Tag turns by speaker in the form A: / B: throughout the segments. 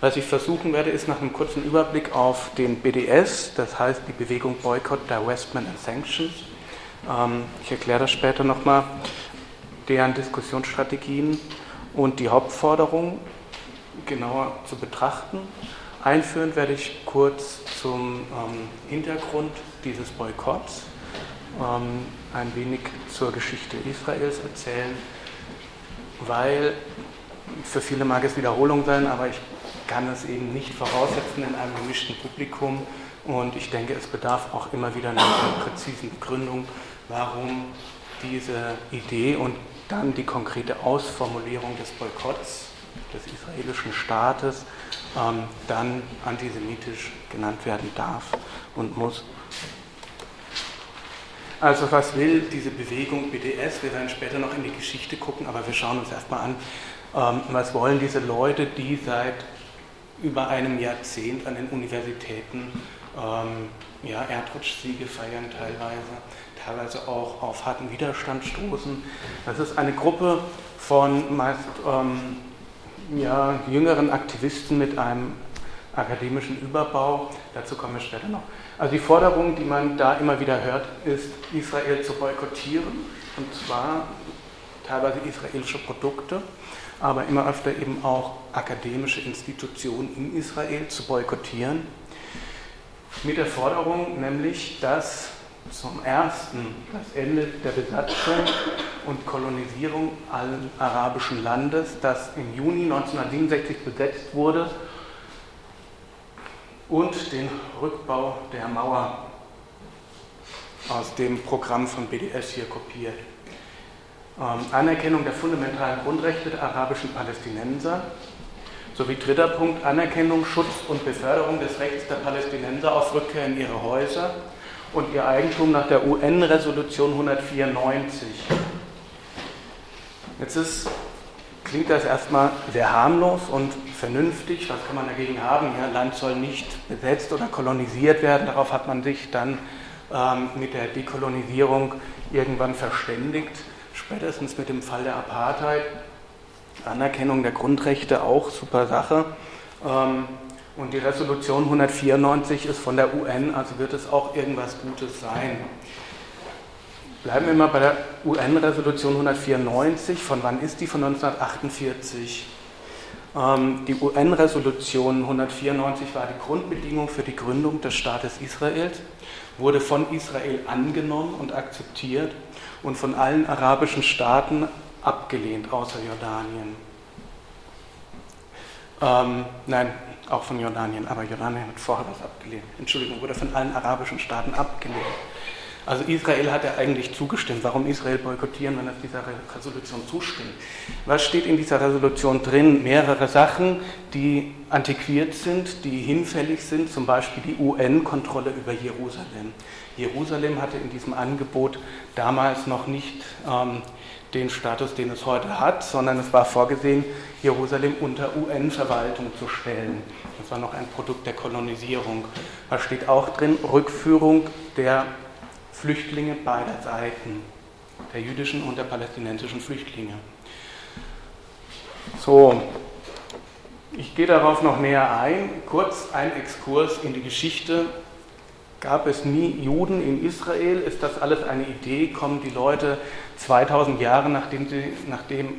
A: Was ich versuchen werde, ist nach einem kurzen Überblick auf den BDS, das heißt die Bewegung Boycott, Divestment and Sanctions. Ähm, ich erkläre das später nochmal, deren Diskussionsstrategien und die Hauptforderung genauer zu betrachten. Einführen werde ich kurz zum ähm, Hintergrund dieses Boykotts, ähm, ein wenig zur Geschichte Israels erzählen, weil für viele mag es Wiederholung sein, aber ich kann es eben nicht voraussetzen in einem gemischten Publikum. Und ich denke, es bedarf auch immer wieder einer präzisen Begründung, warum diese Idee und dann die konkrete Ausformulierung des Boykotts des israelischen Staates ähm, dann antisemitisch genannt werden darf und muss. Also was will diese Bewegung BDS? Wir werden später noch in die Geschichte gucken, aber wir schauen uns erstmal an, ähm, was wollen diese Leute, die seit über einem Jahrzehnt an den Universitäten ähm, ja, Erdrutschsiege feiern teilweise, teilweise auch auf harten Widerstand stoßen. Das ist eine Gruppe von meist ähm, ja, jüngeren Aktivisten mit einem akademischen Überbau. Dazu kommen wir später noch. Also die Forderung, die man da immer wieder hört, ist, Israel zu boykottieren, und zwar teilweise israelische Produkte aber immer öfter eben auch akademische Institutionen in Israel zu boykottieren. Mit der Forderung nämlich, dass zum ersten das Ende der Besatzung und Kolonisierung allen arabischen Landes, das im Juni 1967 besetzt wurde, und den Rückbau der Mauer aus dem Programm von BDS hier kopiert. Ähm, Anerkennung der fundamentalen Grundrechte der arabischen Palästinenser sowie dritter Punkt Anerkennung, Schutz und Beförderung des Rechts der Palästinenser auf Rückkehr in ihre Häuser und ihr Eigentum nach der UN-Resolution 194. Jetzt ist, klingt das erstmal sehr harmlos und vernünftig. Was kann man dagegen haben? Ja, Land soll nicht besetzt oder kolonisiert werden. Darauf hat man sich dann ähm, mit der Dekolonisierung irgendwann verständigt spätestens mit dem Fall der Apartheid, Anerkennung der Grundrechte auch super Sache. Ähm, und die Resolution 194 ist von der UN, also wird es auch irgendwas Gutes sein. Bleiben wir mal bei der UN-Resolution 194. Von wann ist die? Von 1948. Ähm, die UN-Resolution 194 war die Grundbedingung für die Gründung des Staates Israels, wurde von Israel angenommen und akzeptiert und von allen arabischen Staaten abgelehnt, außer Jordanien. Ähm, nein, auch von Jordanien, aber Jordanien hat vorher was abgelehnt. Entschuldigung, wurde von allen arabischen Staaten abgelehnt. Also Israel hat ja eigentlich zugestimmt. Warum Israel boykottieren, wenn es dieser Resolution zustimmt? Was steht in dieser Resolution drin? Mehrere Sachen, die antiquiert sind, die hinfällig sind, zum Beispiel die UN-Kontrolle über Jerusalem. Jerusalem hatte in diesem Angebot damals noch nicht ähm, den Status, den es heute hat, sondern es war vorgesehen, Jerusalem unter UN-Verwaltung zu stellen. Das war noch ein Produkt der Kolonisierung. Da steht auch drin, Rückführung der Flüchtlinge beider Seiten, der jüdischen und der palästinensischen Flüchtlinge. So, ich gehe darauf noch näher ein. Kurz ein Exkurs in die Geschichte Gab es nie Juden in Israel? Ist das alles eine Idee? Kommen die Leute 2000 Jahre, nachdem, sie, nachdem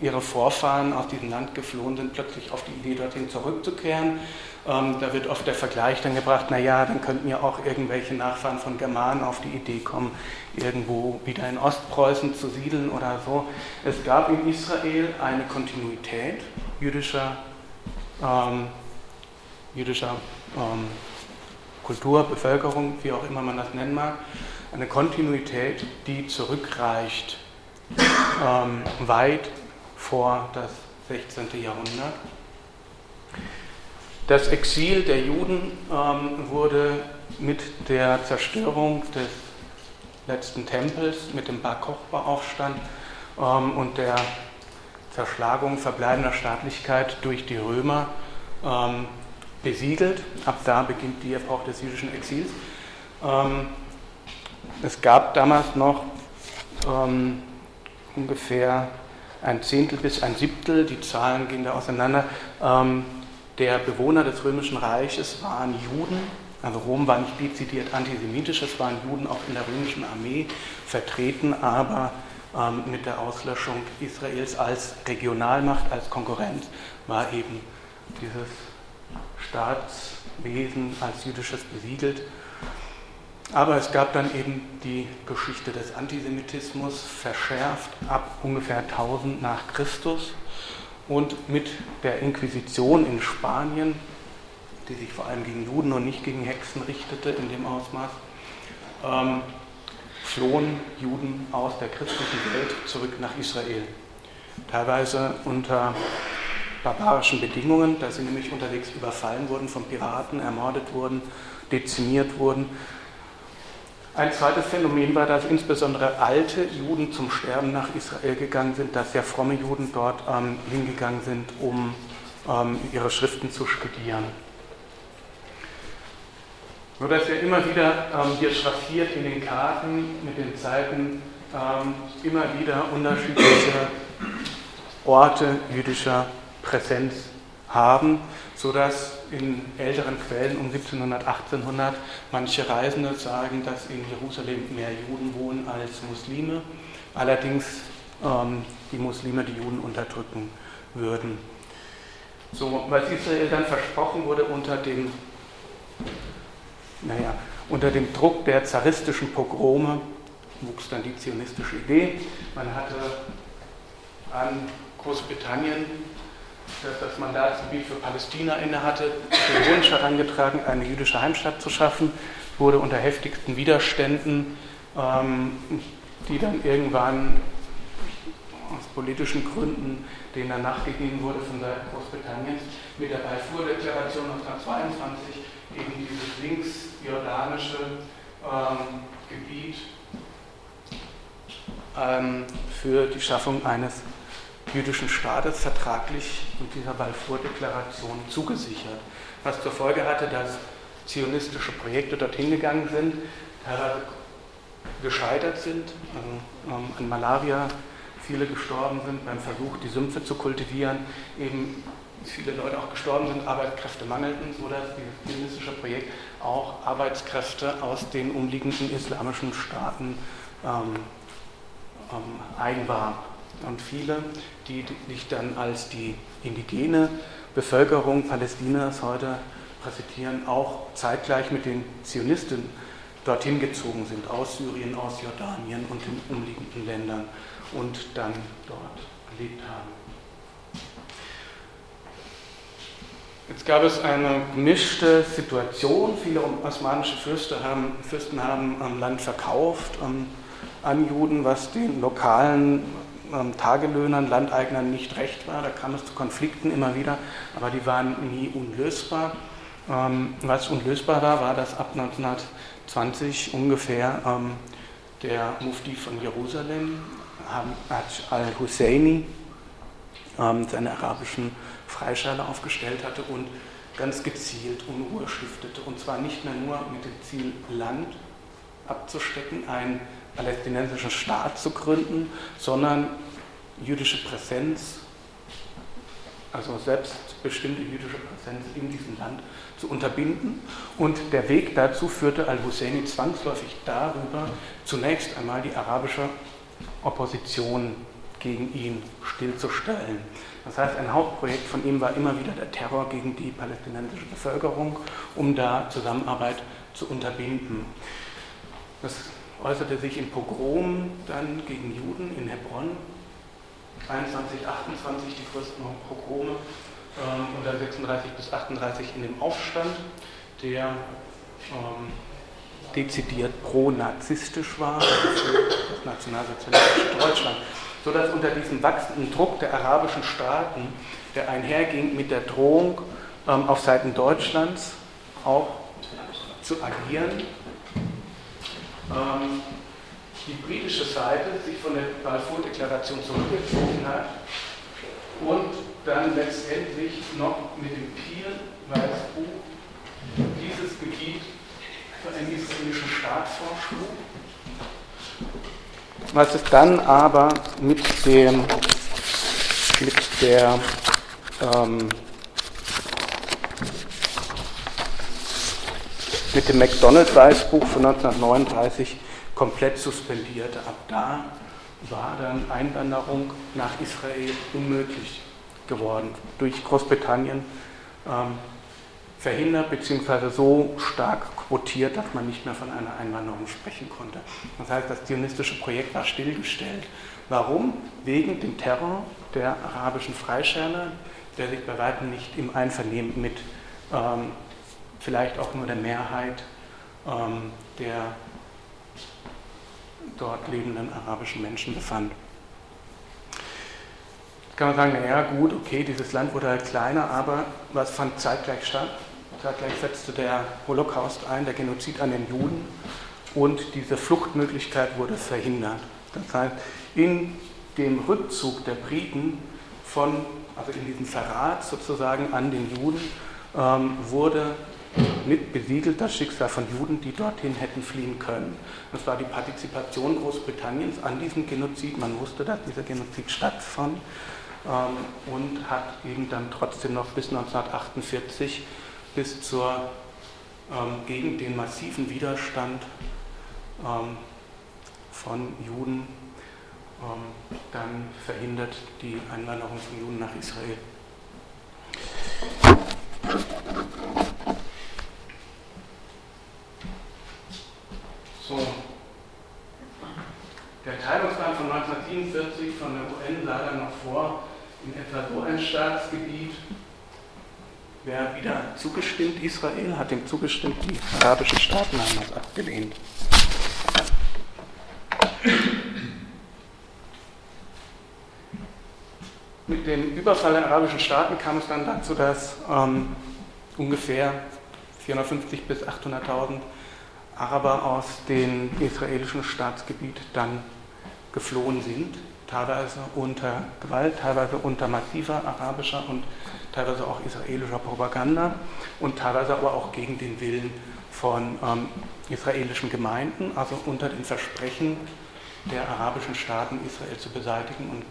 A: ihre Vorfahren aus diesem Land geflohen sind, plötzlich auf die Idee, dorthin zurückzukehren? Ähm, da wird oft der Vergleich dann gebracht, naja, dann könnten ja auch irgendwelche Nachfahren von Germanen auf die Idee kommen, irgendwo wieder in Ostpreußen zu siedeln oder so. Es gab in Israel eine Kontinuität jüdischer, ähm, jüdischer ähm, Kultur, Bevölkerung, wie auch immer man das nennen mag, eine Kontinuität, die zurückreicht ähm, weit vor das 16. Jahrhundert. Das Exil der Juden ähm, wurde mit der Zerstörung des letzten Tempels, mit dem Bar Kochba-Aufstand ähm, und der Zerschlagung verbleibender Staatlichkeit durch die Römer ähm, besiegelt. Ab da beginnt die Epoche des jüdischen Exils. Ähm, es gab damals noch ähm, ungefähr ein Zehntel bis ein Siebtel, die Zahlen gehen da auseinander, ähm, der Bewohner des Römischen Reiches waren Juden. Also Rom war nicht dezidiert antisemitisch, es waren Juden auch in der römischen Armee vertreten, aber ähm, mit der Auslöschung Israels als Regionalmacht, als Konkurrenz war eben dieses Staatswesen als jüdisches besiegelt. Aber es gab dann eben die Geschichte des Antisemitismus, verschärft ab ungefähr 1000 nach Christus und mit der Inquisition in Spanien, die sich vor allem gegen Juden und nicht gegen Hexen richtete in dem Ausmaß, ähm, flohen Juden aus der christlichen Welt zurück nach Israel. Teilweise unter barbarischen Bedingungen, da sie nämlich unterwegs überfallen wurden von Piraten, ermordet wurden, dezimiert wurden ein zweites Phänomen war, dass insbesondere alte Juden zum Sterben nach Israel gegangen sind, dass sehr fromme Juden dort ähm, hingegangen sind, um ähm, ihre Schriften zu studieren. So dass wir immer wieder ähm, hier schraffiert in den Karten mit den Zeiten ähm, immer wieder unterschiedliche Orte jüdischer Präsenz haben, sodass in älteren Quellen um 1700, 1800 manche Reisende sagen, dass in Jerusalem mehr Juden wohnen als Muslime, allerdings ähm, die Muslime die Juden unterdrücken würden. So, was Israel dann versprochen wurde unter dem, naja, unter dem Druck der zaristischen Pogrome, wuchs dann die zionistische Idee. Man hatte an Großbritannien das das Mandatsgebiet für Palästina innehatte, den Wunsch herangetragen, eine jüdische Heimstatt zu schaffen, wurde unter heftigsten Widerständen, ähm, die dann irgendwann aus politischen Gründen, denen dann nachgegeben wurde von Seiten Großbritanniens, mit der Balfour-Deklaration 1922 eben dieses linksjordanische ähm, Gebiet ähm, für die Schaffung eines jüdischen Staates vertraglich mit dieser Balfour-Deklaration zugesichert, was zur Folge hatte, dass zionistische Projekte dorthin gegangen sind, teilweise gescheitert sind, also ähm, an Malaria viele gestorben sind beim Versuch, die Sümpfe zu kultivieren, eben viele Leute auch gestorben sind, Arbeitskräfte mangelten, sodass dieses zionistische Projekt auch Arbeitskräfte aus den umliegenden islamischen Staaten ähm, ähm, einwarb. Und viele, die sich dann als die indigene Bevölkerung Palästinas heute präsentieren, auch zeitgleich mit den Zionisten dorthin gezogen sind, aus Syrien, aus Jordanien und den umliegenden Ländern und dann dort gelebt haben. Jetzt gab es eine gemischte Situation. Viele osmanische Fürsten haben, Fürsten haben Land verkauft ähm, an Juden, was den lokalen Tagelöhnern, Landeignern nicht recht war. Da kam es zu Konflikten immer wieder, aber die waren nie unlösbar. Ähm, was unlösbar war, war, dass ab 1920 ungefähr ähm, der Mufti von Jerusalem, Hajj al-Husseini, ähm, seine arabischen Freischale aufgestellt hatte und ganz gezielt Unruhe stiftete. Und zwar nicht mehr nur mit dem Ziel, Land abzustecken, ein palästinensischen Staat zu gründen, sondern jüdische Präsenz, also selbstbestimmte jüdische Präsenz in diesem Land zu unterbinden. Und der Weg dazu führte al-Husseini zwangsläufig darüber, zunächst einmal die arabische Opposition gegen ihn stillzustellen. Das heißt, ein Hauptprojekt von ihm war immer wieder der Terror gegen die palästinensische Bevölkerung, um da Zusammenarbeit zu unterbinden. Das äußerte sich in Pogromen dann gegen Juden in Hebron. 21, 28 die größten Pogrome ähm, und dann 36 bis 38 in dem Aufstand, der ähm, dezidiert pro-nazistisch war, das nationalsozialistische Deutschland, sodass unter diesem wachsenden Druck der arabischen Staaten, der einherging mit der Drohung ähm, auf Seiten Deutschlands auch zu agieren, ähm, die britische Seite sich von der Balfour-Deklaration zurückgezogen hat und dann letztendlich noch mit dem Peel-Weißbuch dieses Gebiet für einen israelischen Staat vorschlug. Was es dann aber mit, dem, mit der ähm, mit dem McDonald-Weißbuch von 1939 komplett suspendierte. Ab da war dann Einwanderung nach Israel unmöglich geworden, durch Großbritannien ähm, verhindert bzw. so stark quotiert, dass man nicht mehr von einer Einwanderung sprechen konnte. Das heißt, das zionistische Projekt war stillgestellt. Warum? Wegen dem Terror der arabischen Freischärler, der sich bei weitem nicht im Einvernehmen mit ähm, vielleicht auch nur der Mehrheit ähm, der dort lebenden arabischen Menschen befand. Jetzt kann man sagen, naja gut, okay, dieses Land wurde halt kleiner, aber was fand zeitgleich statt? Zeitgleich setzte der Holocaust ein, der Genozid an den Juden und diese Fluchtmöglichkeit wurde verhindert. Das heißt, in dem Rückzug der Briten von, also in diesem Verrat sozusagen an den Juden, ähm, wurde mit besiegelt das Schicksal von Juden, die dorthin hätten fliehen können. Das war die Partizipation Großbritanniens an diesem Genozid. Man wusste, dass dieser Genozid stattfand ähm, und hat eben dann trotzdem noch bis 1948 bis zur ähm, gegen den massiven Widerstand ähm, von Juden ähm, dann verhindert die Einwanderung von Juden nach Israel. So. Der Teilungsplan von 1947 von der UN sah dann noch vor, in etwa so ein Staatsgebiet Wer wieder zugestimmt? Israel hat dem zugestimmt, die arabischen Staaten haben das abgelehnt. Mit dem Überfall der arabischen Staaten kam es dann dazu, dass ähm, ungefähr 450 bis 800.000 Araber aus dem israelischen Staatsgebiet dann geflohen sind, teilweise unter Gewalt, teilweise unter massiver arabischer und teilweise auch israelischer Propaganda und teilweise aber auch gegen den Willen von ähm, israelischen Gemeinden, also unter den Versprechen der arabischen Staaten Israel zu beseitigen und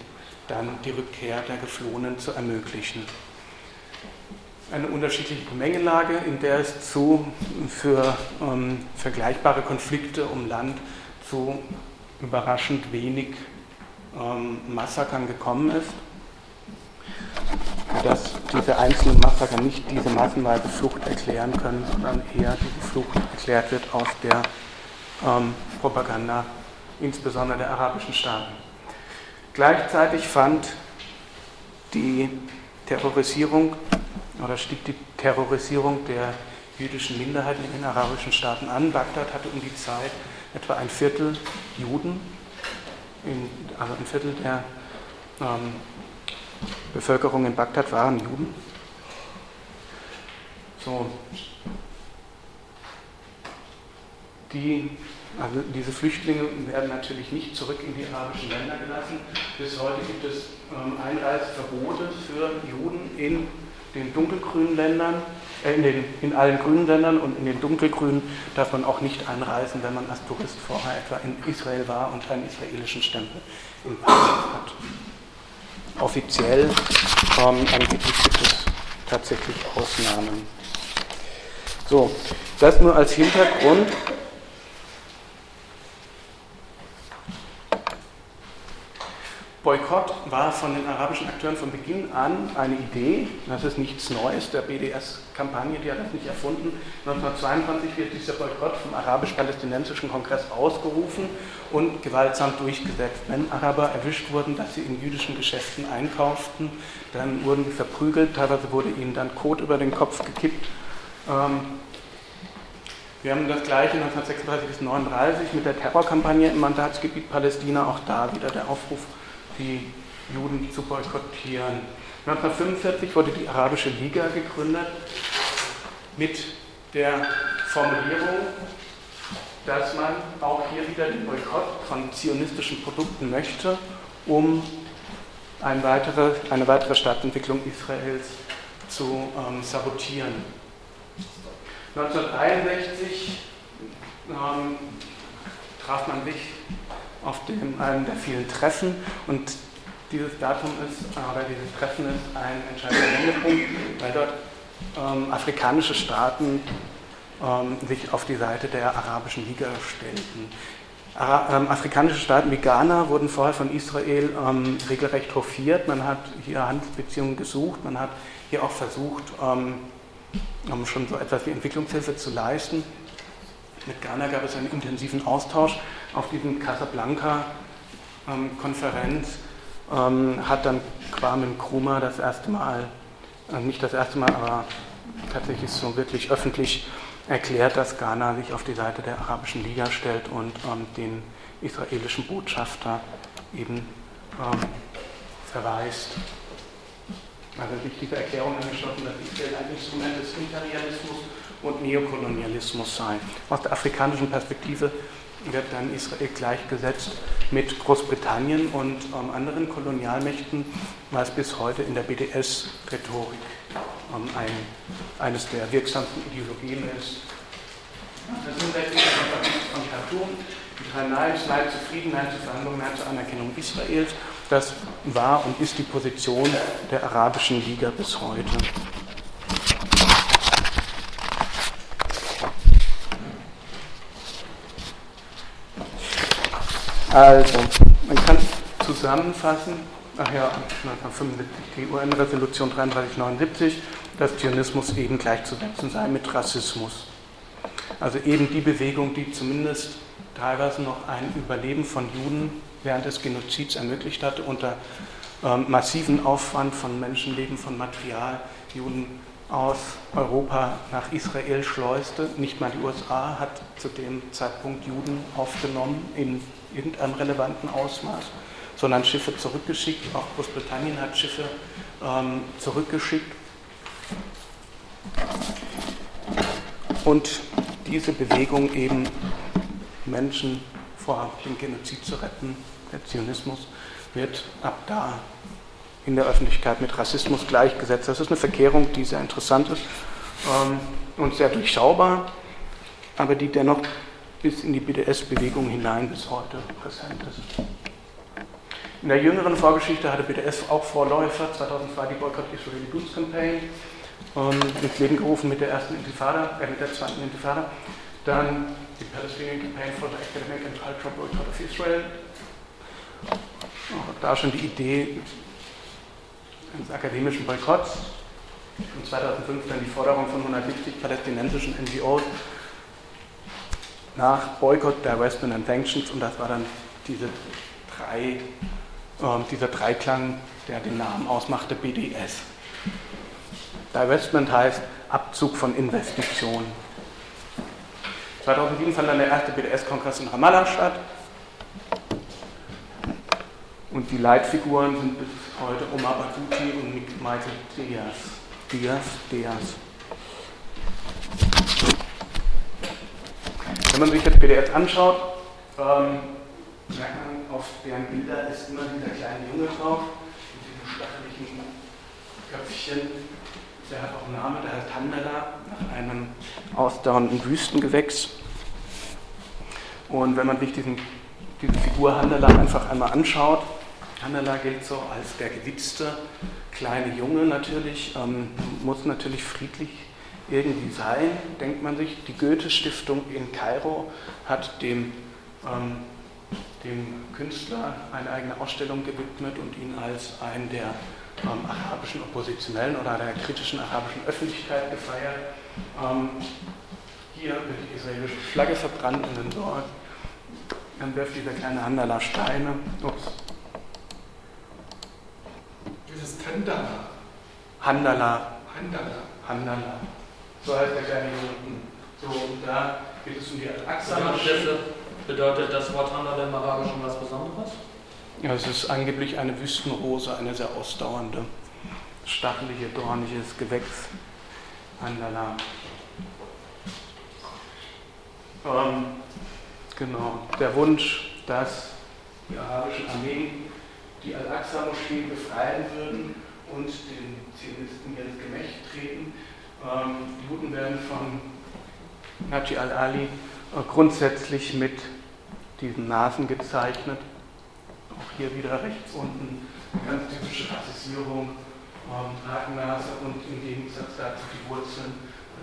A: dann die Rückkehr der Geflohenen zu ermöglichen. Eine unterschiedliche Gemengelage, in der es zu für ähm, vergleichbare Konflikte um Land zu überraschend wenig ähm, Massakern gekommen ist dass diese einzelnen Massaker nicht diese massenweise Flucht erklären können, sondern eher diese Flucht erklärt wird aus der ähm, Propaganda, insbesondere der arabischen Staaten. Gleichzeitig fand die Terrorisierung oder stieg die Terrorisierung der jüdischen Minderheiten in den arabischen Staaten an. Bagdad hatte um die Zeit etwa ein Viertel Juden, in, also ein Viertel der ähm, Bevölkerung in Bagdad waren Juden. So. Die, also diese Flüchtlinge werden natürlich nicht zurück in die arabischen Länder gelassen. Bis heute gibt es ähm, Einreiseverbote für Juden in den dunkelgrünen Ländern, äh, in, den, in allen grünen Ländern und in den dunkelgrünen darf man auch nicht einreisen, wenn man als Tourist vorher etwa in Israel war und einen israelischen Stempel in Pass hat offiziell. Ähm, angeblich gibt es tatsächlich Ausnahmen. So, das nur als Hintergrund. Boykott war von den arabischen Akteuren von Beginn an eine Idee. Das ist nichts Neues der BDS-Kampagne, die hat das nicht erfunden. 1922 wird dieser Boykott vom arabisch-palästinensischen Kongress ausgerufen und gewaltsam durchgesetzt. Wenn Araber erwischt wurden, dass sie in jüdischen Geschäften einkauften, dann wurden sie verprügelt, teilweise wurde ihnen dann Kot über den Kopf gekippt. Ähm, wir haben das gleiche 1936 bis 1939 mit der Terrorkampagne im Mandatsgebiet Palästina, auch da wieder der Aufruf die Juden zu boykottieren. 1945 wurde die Arabische Liga gegründet mit der Formulierung, dass man auch hier wieder den Boykott von zionistischen Produkten möchte, um eine weitere, eine weitere Stadtentwicklung Israels zu ähm, sabotieren. 1961 ähm, traf man sich auf dem, einem der vielen Treffen und dieses Datum ist, oder dieses Treffen ist ein entscheidender Wendepunkt, weil dort ähm, afrikanische Staaten ähm, sich auf die Seite der arabischen Liga stellten. Ähm, afrikanische Staaten wie Ghana wurden vorher von Israel ähm, regelrecht hofiert. Man hat hier Handelsbeziehungen gesucht, man hat hier auch versucht, ähm, schon so etwas wie Entwicklungshilfe zu leisten. Mit Ghana gab es einen intensiven Austausch. Auf diesem Casablanca-Konferenz ähm, hat dann Kwame Nkrumah das erste Mal, äh, nicht das erste Mal, aber tatsächlich so wirklich öffentlich erklärt, dass Ghana sich auf die Seite der Arabischen Liga stellt und ähm, den israelischen Botschafter eben ähm, verweist. Also sich diese Erklärung angeschlossen, dass Israel ein Instrument des Imperialismus und Neokolonialismus sei. Aus der afrikanischen Perspektive wird dann Israel gleichgesetzt mit Großbritannien und ähm, anderen Kolonialmächten, was bis heute in der BDS-Rhetorik ähm, ein, eines der wirksamsten Ideologien ist. Das sind von Khartoum, die drei Neins, Nein zu Frieden, Nein zu Verhandlungen, Nein zur Anerkennung Israels. Das war und ist die Position der Arabischen Liga bis heute. Also, man kann zusammenfassen, ach ja, 1975 die UN-Resolution 3379, dass Zionismus eben gleichzusetzen sei mit Rassismus. Also eben die Bewegung, die zumindest teilweise noch ein Überleben von Juden während des Genozids ermöglicht hatte, unter ähm, massiven Aufwand von Menschenleben, von Material, Juden aus Europa nach Israel schleuste. Nicht mal die USA hat zu dem Zeitpunkt Juden aufgenommen in irgendeinem relevanten Ausmaß, sondern Schiffe zurückgeschickt. Auch Großbritannien hat Schiffe ähm, zurückgeschickt. Und diese Bewegung eben Menschen vor dem Genozid zu retten, der Zionismus, wird ab da in der Öffentlichkeit mit Rassismus gleichgesetzt. Das ist eine Verkehrung, die sehr interessant ist ähm, und sehr durchschaubar, aber die dennoch bis in die BDS-Bewegung hinein bis heute präsent ist. In der jüngeren Vorgeschichte hatte BDS auch Vorläufer, 2002 die Boycott Israeli Goods Campaign, ähm, ins Leben gerufen mit der ersten Intifada, äh, mit der zweiten Intifada. Dann Palestinian Campaign for the Academic and Cultural Boycott of Israel. Auch da schon die Idee eines akademischen Boykotts. Und 2005 dann die Forderung von 170 palästinensischen NGOs, nach Boycott, Divestment and Sanctions und das war dann diese drei, äh, dieser Dreiklang, der den Namen ausmachte, BDS. Divestment heißt Abzug von Investitionen. 2007 fand dann der erste BDS-Kongress in Ramallah statt. Und die Leitfiguren sind bis heute Omar Baduti und Michael Diaz. Diaz, Diaz. Wenn man sich das PDF anschaut, ähm, merkt man, auf deren Bilder ist immer dieser kleine Junge drauf, mit diesem stacheligen Köpfchen. Der hat auch einen Namen, der heißt Handala, nach einem ausdauernden Wüstengewächs. Und wenn man sich diesen, diese Figur Handala einfach einmal anschaut, Handala gilt so als der gewitzte kleine Junge natürlich, ähm, muss natürlich friedlich irgendwie sein, denkt man sich. Die Goethe-Stiftung in Kairo hat dem, ähm, dem Künstler eine eigene Ausstellung gewidmet und ihn als einen der ähm, arabischen Oppositionellen oder der kritischen arabischen Öffentlichkeit gefeiert. Ähm, hier wird die israelische Flagge verbrannt und dann dort dann wirft dieser kleine Handala Steine. Ups.
B: Das ist Handala.
A: Handala.
B: Handala.
A: Handala. So heißt der kleine Minuten. So, und da geht es um die
C: Achse. Bedeutet das Wort Handala im Arabischen was Besonderes?
A: Ja, es ist angeblich eine Wüstenrose, eine sehr ausdauernde, stachelige, dorniges Gewächs. Handala. Ähm, genau, der Wunsch, dass die arabischen Armeen die Al-Aqsa-Moschee befreien würden und den Zionisten ins Gemächt treten, ähm, Juden werden von Naji al-Ali äh, grundsätzlich mit diesen Nasen gezeichnet. Auch hier wieder rechts unten ganz typische Rassisierung, ähm, Hakennase und im Gegensatz dazu die Wurzeln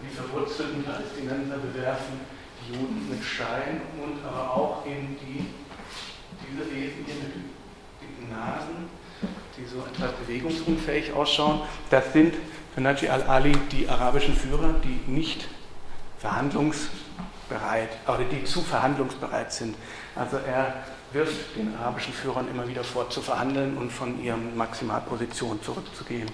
A: Die verwurzelten Palästinenser bewerfen die Juden mit Stein und aber auch in die, diese Wesen hier mit dicken Nasen, die so etwas bewegungsunfähig ausschauen. Das sind für Naji al-Ali die arabischen Führer, die nicht verhandlungsbereit oder die zu verhandlungsbereit sind. Also er wirft den arabischen Führern immer wieder vor, zu verhandeln und von ihren Maximalpositionen zurückzugehen.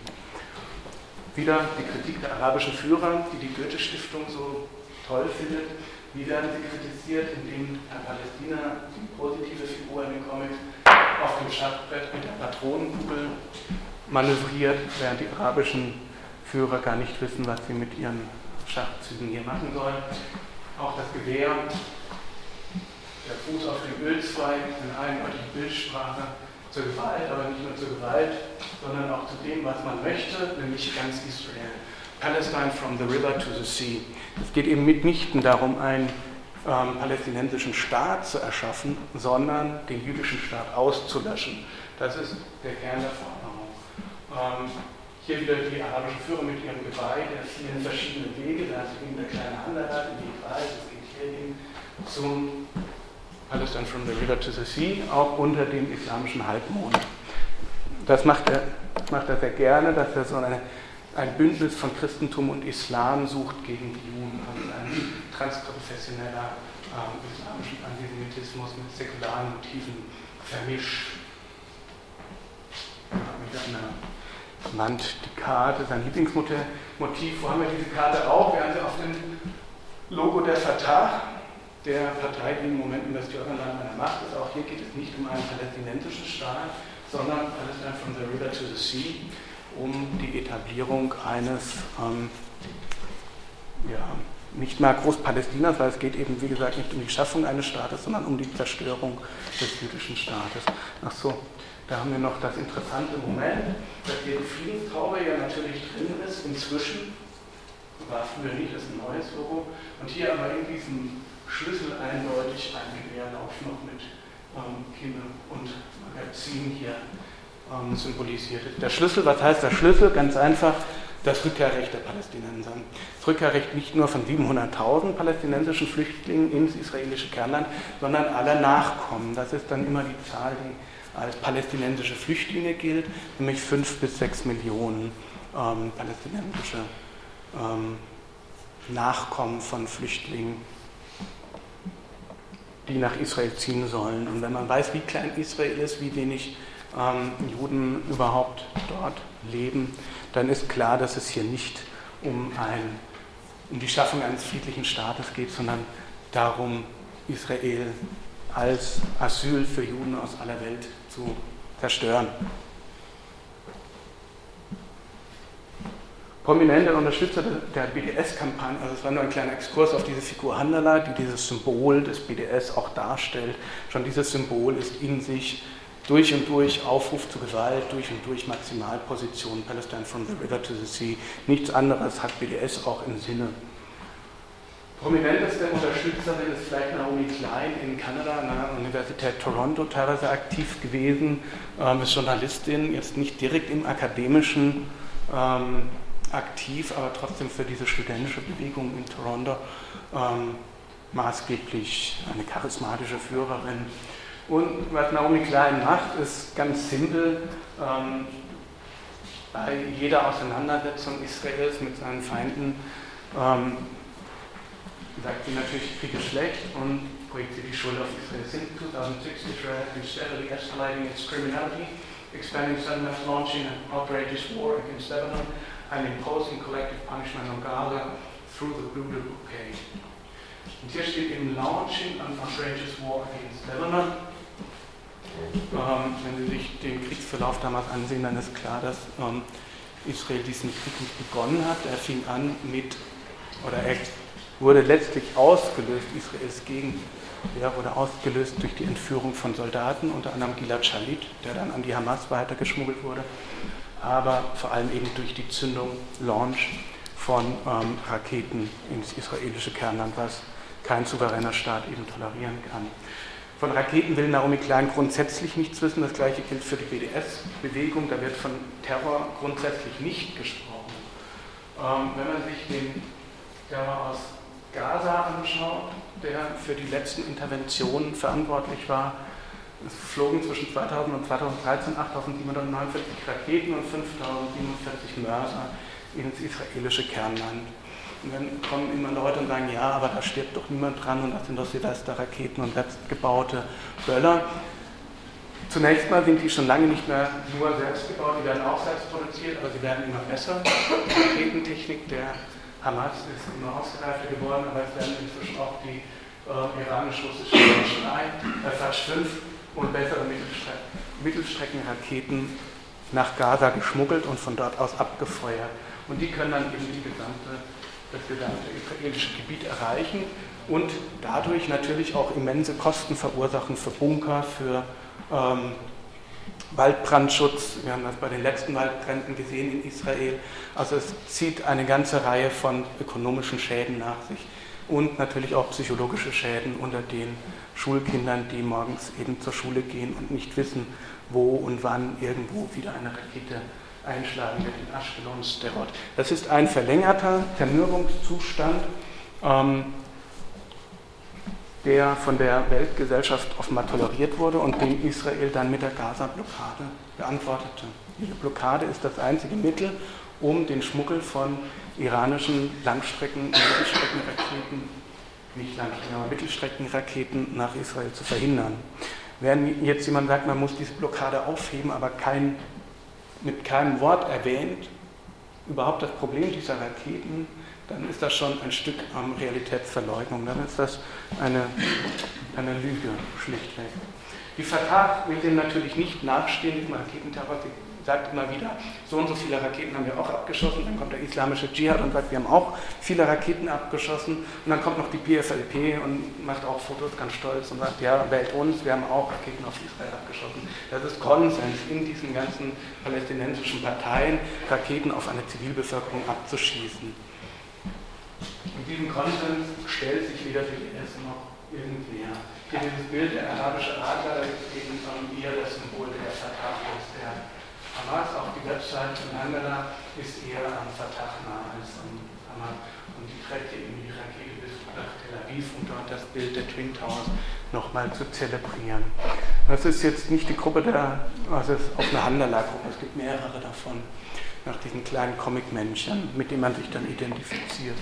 A: Wieder die Kritik der arabischen Führer, die die Goethe-Stiftung so toll findet. Wie werden sie kritisiert, indem Herr Palästina die positive Figur in den Comics auf dem Schachbrett mit der Patronenkugel manövriert, während die arabischen Führer gar nicht wissen, was sie mit ihren Schachzügen hier machen sollen. Auch das Gewehr, der Fuß auf dem Ölzweig, eine eindeutige Bildsprache zur Gewalt, aber nicht nur zur Gewalt, sondern auch zu dem, was man möchte, nämlich ganz Israel. Palestine from the river to the sea. Es geht eben mitnichten darum, einen ähm, palästinensischen Staat zu erschaffen, sondern den jüdischen Staat auszulöschen. Das ist der Kern der Forderung. Ähm, hier wieder die arabischen Führer mit ihrem Geweih, der vielen verschiedene Wege, da ist eben der kleine den Weg weiß, es geht hier hin zum Palestine from the River to the Sea, auch unter dem islamischen Halbmond. Das macht er, macht er sehr gerne, dass er so eine, ein Bündnis von Christentum und Islam sucht gegen die Juden, also ein transkonfessioneller ähm, islamischen Antisemitismus mit säkularen Motiven vermischt. Mit einer Mand die Karte, sein Lieblingsmotiv. Wo haben wir diese Karte auch? Wir haben sie auf dem Logo der Fatah, der Partei, die im Moment in Westjordanland an der Macht ist. Auch hier geht es nicht um einen palästinensischen Staat, sondern Palestine from the river to the sea, um die Etablierung eines, ähm, ja, nicht mal Großpalästinas, weil es geht eben, wie gesagt, nicht um die Schaffung eines Staates, sondern um die Zerstörung des jüdischen Staates. Ach so, da haben wir noch das interessante Moment, dass hier die Friedenstaube ja natürlich drin ist, inzwischen, war früher nicht, das ist ein neues Logo, und hier aber in diesem Schlüssel eindeutig ein Gewehrlauf noch mit ähm, Kinder und Magazin hier ähm, symbolisiert. Der Schlüssel, was heißt der Schlüssel? Ganz einfach, das Rückkehrrecht der Palästinenser. Das Rückkehrrecht nicht nur von 700.000 palästinensischen Flüchtlingen ins israelische Kernland, sondern aller Nachkommen. Das ist dann immer die Zahl, die als palästinensische Flüchtlinge gilt, nämlich fünf bis sechs Millionen ähm, palästinensische ähm, Nachkommen von Flüchtlingen, die nach Israel ziehen sollen. Und wenn man weiß, wie klein Israel ist, wie wenig ähm, Juden überhaupt dort leben, dann ist klar, dass es hier nicht um, ein, um die Schaffung eines friedlichen Staates geht, sondern darum, Israel als Asyl für Juden aus aller Welt zu zerstören. Prominente Unterstützer der BDS-Kampagne, also es war nur ein kleiner Exkurs auf diese Figur Handala, die dieses Symbol des BDS auch darstellt. Schon dieses Symbol ist in sich durch und durch Aufruf zu Gewalt, durch und durch Maximalposition, Palestine from the river to the sea. Nichts anderes hat BDS auch im Sinne. Prominenteste Unterstützerin ist vielleicht Naomi Klein in Kanada an der Universität Toronto teilweise aktiv gewesen, ähm, ist Journalistin, jetzt nicht direkt im akademischen ähm, aktiv, aber trotzdem für diese studentische Bewegung in Toronto ähm, maßgeblich eine charismatische Führerin. Und was Naomi Klein macht, ist ganz simpel. Ähm, bei jeder Auseinandersetzung Israels mit seinen Feinden ähm, sagt sie natürlich, Krieg ist schlecht und projektiert die Schuld auf Israel. Since 2006, Israel has been steadily escalating its criminality, expanding settlements, launching an outrageous war against Lebanon, and imposing collective punishment on Gaza through the brutal blockade. Und hier steht eben Launching an outrageous war against Lebanon. Ähm, wenn Sie sich den Kriegsverlauf damals ansehen, dann ist klar, dass ähm, Israel diesen Krieg nicht begonnen hat. Er fing an mit, oder er wurde letztlich ausgelöst, Israels Gegenwehr wurde ausgelöst durch die Entführung von Soldaten, unter anderem Gilad Shalit, der dann an die Hamas weitergeschmuggelt wurde, aber vor allem eben durch die Zündung, Launch von ähm, Raketen ins israelische Kernland, was kein souveräner Staat eben tolerieren kann. Von Raketen will Naomi Klein grundsätzlich nichts wissen. Das gleiche gilt für die BDS-Bewegung. Da wird von Terror grundsätzlich nicht gesprochen. Ähm, wenn man sich den Terror aus Gaza anschaut, der für die letzten Interventionen verantwortlich war. Es flogen zwischen 2000 und 2013 8749 Raketen und 5047 Mörser ins israelische Kernland. Und dann kommen immer Leute und sagen, ja, aber da stirbt doch niemand dran und das sind doch Silvester-Raketen und selbstgebaute Böller. Zunächst mal sind die schon lange nicht mehr nur selbst gebaut, die werden auch selbst produziert, aber sie werden immer besser. Die Raketentechnik der Hamas ist immer ausgereifter geworden, aber es werden inzwischen auch die äh, iranisch-russischen Menschenei, äh, Fatsch 5 und bessere Mittelstreck Mittelstreckenraketen nach Gaza geschmuggelt und von dort aus abgefeuert. Und die können dann eben die gesamte, das gesamte israelische Gebiet erreichen und dadurch natürlich auch immense Kosten verursachen für Bunker, für ähm, Waldbrandschutz. Wir haben das bei den letzten Waldbränden gesehen in Israel. Also es zieht eine ganze Reihe von ökonomischen Schäden nach sich und natürlich auch psychologische Schäden unter den Schulkindern, die morgens eben zur Schule gehen und nicht wissen, wo und wann irgendwo wieder eine Rakete einschlagen wird in Ashkelon, Sterot. Das ist ein verlängerter Zermürbungszustand. Ähm, der von der Weltgesellschaft offenbar toleriert wurde und den Israel dann mit der Gaza-Blockade beantwortete. Diese Blockade ist das einzige Mittel, um den Schmuggel von iranischen Langstrecken- und Mittelstreckenraketen, nicht aber Mittelstreckenraketen nach Israel zu verhindern. Wenn jetzt jemand sagt, man muss diese Blockade aufheben, aber kein, mit keinem Wort erwähnt, überhaupt das Problem dieser Raketen, dann ist das schon ein Stück ähm, Realitätsverleugnung. Dann ist das eine, eine Lüge, schlichtweg. Die Fatah will dem natürlich nicht nachstehen, diesem Raketenterror. Sie sagt immer wieder, so und so viele Raketen haben wir auch abgeschossen. Dann kommt der islamische Dschihad und sagt, wir haben auch viele Raketen abgeschossen. Und dann kommt noch die PFLP und macht auch Fotos ganz stolz und sagt, ja, wählt uns, wir haben auch Raketen auf Israel abgeschossen. Das ist Konsens in diesen ganzen palästinensischen Parteien, Raketen auf eine Zivilbevölkerung abzuschießen. Und diesem Konsens stellt sich weder die IS noch irgendwer. Hier dieses Bild, der arabische Adler, ist eben von ihr das Symbol der Fatah ist. Der Hamas, auch die Website von Angela, ist eher am Fatah nah als am Hamas. Und die trägt eben die Rakete bis nach Tel Aviv, um dort das Bild der Twin Towers nochmal zu zelebrieren. Das ist jetzt nicht die Gruppe der, also es ist auch eine Handala-Gruppe, es gibt mehrere davon, nach diesen kleinen Comic-Männchen, mit denen man sich dann identifiziert.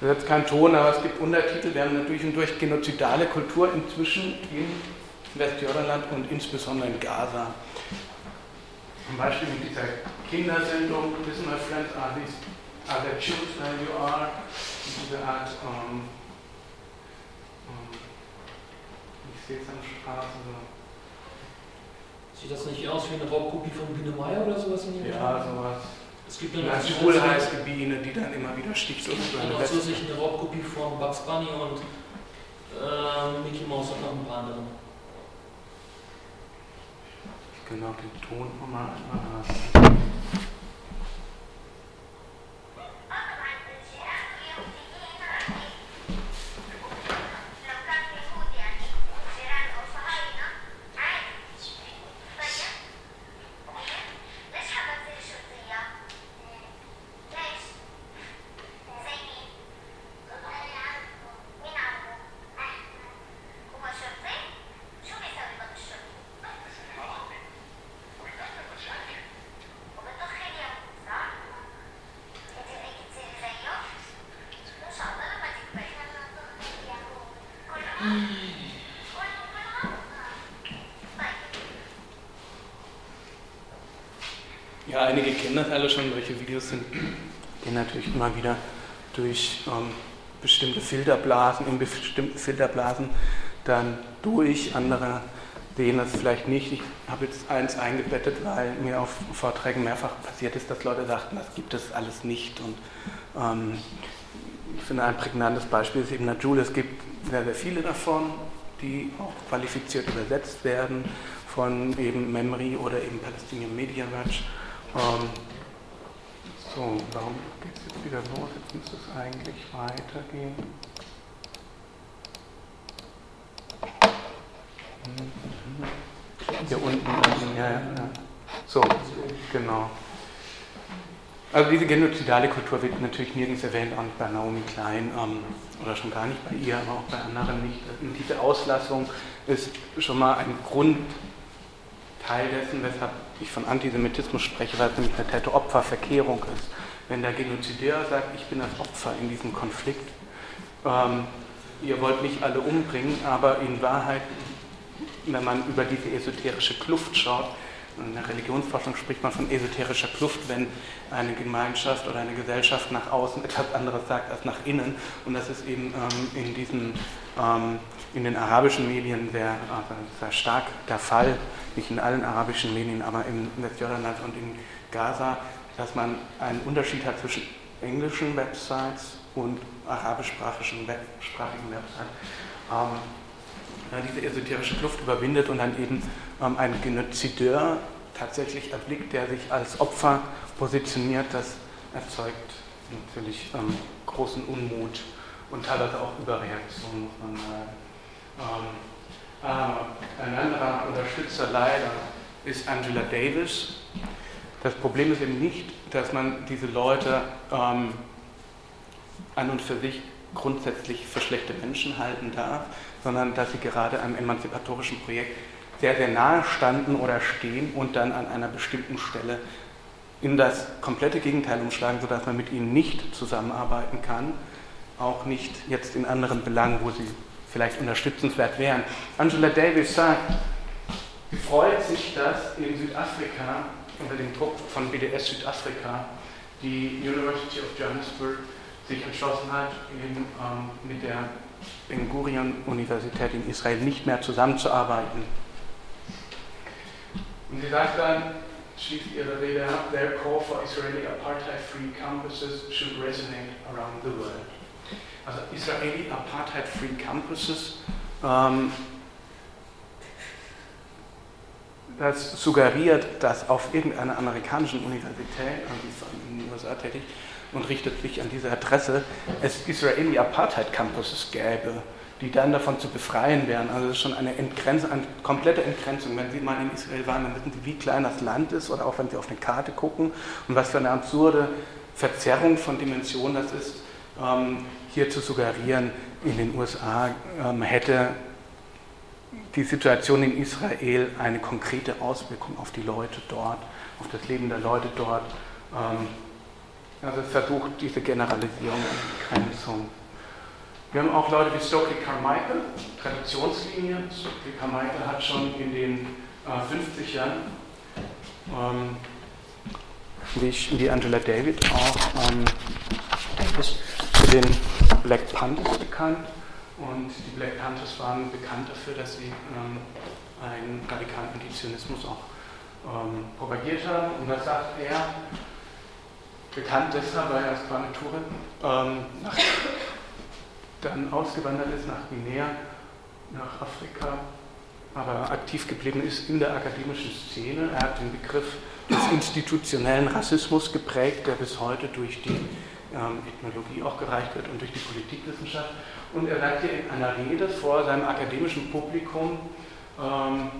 A: Das ist jetzt kein Ton, aber es gibt Untertitel. Wir haben natürlich und durch genozidale Kultur inzwischen in Westjordanland und insbesondere in Gaza. Zum Beispiel mit dieser Kindersendung, Listen my friends are these are the Jews you are, diese Art, um, um, ich sehe es an der Straße so.
C: Sieht das nicht aus wie eine Raubkopie von Biene Meier oder sowas in dem
A: Ja, sowas.
C: Es gibt eine
A: Nazul heißt die Biene, die dann immer wieder sticht.
C: Es gibt eine zusätzlich eine Raubkopie von Bugs Bunny und äh, Mickey Mouse und noch ein paar anderen.
A: Ich kann auch den Ton nochmal einmal Ja, das alle schon, solche Videos sind, die natürlich immer wieder durch ähm, bestimmte Filterblasen, in bestimmten Filterblasen dann durch, andere sehen das vielleicht nicht. Ich habe jetzt eins eingebettet, weil mir auf Vorträgen mehrfach passiert ist, dass Leute sagten, das gibt es alles nicht. Und ähm, ich finde ein prägnantes Beispiel ist eben Najul. Es gibt sehr, sehr viele davon, die auch qualifiziert übersetzt werden von eben Memory oder eben Palestinian Media Watch. Ähm, so, warum geht es jetzt wieder los? Jetzt müsste es eigentlich weitergehen. Hier unten, ja, ja, ja. So, genau. Also diese genozidale Kultur wird natürlich nirgends erwähnt, auch nicht bei Naomi Klein ähm, oder schon gar nicht bei ihr, aber auch bei anderen nicht. Und diese Auslassung ist schon mal ein Grundteil dessen, weshalb ich von Antisemitismus spreche, weil es nämlich eine Täter-Opfer-Verkehrung ist. Wenn der Genozidär sagt, ich bin das Opfer in diesem Konflikt, ähm, ihr wollt mich alle umbringen, aber in Wahrheit, wenn man über diese esoterische Kluft schaut, in der Religionsforschung spricht man von esoterischer Kluft, wenn eine Gemeinschaft oder eine Gesellschaft nach außen etwas anderes sagt als nach innen. Und das ist eben ähm, in, diesen, ähm, in den arabischen Medien also sehr stark der Fall. Nicht in allen arabischen Medien, aber im Westjordanland und in Gaza, dass man einen Unterschied hat zwischen englischen Websites und arabischsprachigen Websites. Ähm, diese esoterische Kluft überwindet und dann eben ähm, einen Genozideur tatsächlich erblickt, der sich als Opfer positioniert, das erzeugt natürlich ähm, großen Unmut und teilweise auch Überreaktion, muss man sagen. Ähm, ein anderer Unterstützer leider ist Angela Davis. Das Problem ist eben nicht, dass man diese Leute ähm, an und für sich grundsätzlich für schlechte Menschen halten darf, sondern dass sie gerade einem emanzipatorischen Projekt sehr, sehr nahe standen oder stehen und dann an einer bestimmten Stelle in das komplette Gegenteil umschlagen, sodass man mit ihnen nicht zusammenarbeiten kann, auch nicht jetzt in anderen Belangen, wo sie vielleicht unterstützenswert wären. Angela Davis sagt, sie freut sich, dass in Südafrika, unter dem Druck von BDS Südafrika, die University of Johannesburg sich entschlossen hat, in, ähm, mit der Ben Gurion Universität in Israel nicht mehr zusammenzuarbeiten. Und sie sagt dann, schließt ihre Rede ab, their call for Israeli apartheid-free campuses should resonate around the world. Also Israeli apartheid-free campuses, ähm, das suggeriert, dass auf irgendeiner amerikanischen Universität, also in den USA tätig, und richtet sich an diese Adresse, es Israeli Apartheid Campuses gäbe, die dann davon zu befreien wären. Also das ist schon eine, Entgrenzung, eine komplette Entgrenzung. Wenn Sie mal in Israel waren, dann wissen Sie, wie klein das Land ist oder auch wenn Sie auf eine Karte gucken und was für eine absurde Verzerrung von Dimensionen das ist, ähm, hier zu suggerieren, in den USA ähm, hätte die Situation in Israel eine konkrete Auswirkung auf die Leute dort, auf das Leben der Leute dort. Ähm, also versucht diese Generalisierung und Begrenzung. Wir haben auch Leute wie Stokely Carmichael, Traditionslinie. Stokely Carmichael hat schon in den äh, 50ern, ähm, wie, ich, wie, Angela David auch, ähm, ist für den Black Panthers bekannt. Und die Black Panthers waren bekannt dafür, dass sie ähm, einen radikalen Antizionismus auch ähm, propagiert haben. Und da sagt er, bekannt deshalb, weil er als Ture ähm, dann ausgewandert ist nach Guinea, nach Afrika, aber aktiv geblieben ist in der akademischen Szene. Er hat den Begriff des institutionellen Rassismus geprägt, der bis heute durch die ähm, Ethnologie auch gereicht wird und durch die Politikwissenschaft. Und er sagt hier in einer Rede vor seinem akademischen Publikum, ähm,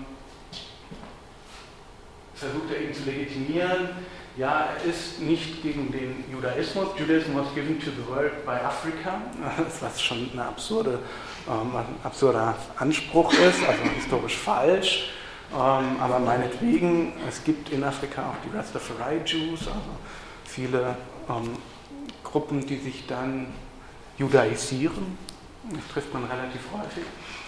A: versucht er ihn zu legitimieren, ja, er ist nicht gegen den Judaismus. Judaism was given to the world by Africa, was schon eine absurde, ähm, ein absurder Anspruch ist, also historisch falsch. Ähm, aber meinetwegen, es gibt in Afrika auch die Rastafari Jews, also viele ähm, Gruppen, die sich dann judaisieren. Das trifft man relativ häufig.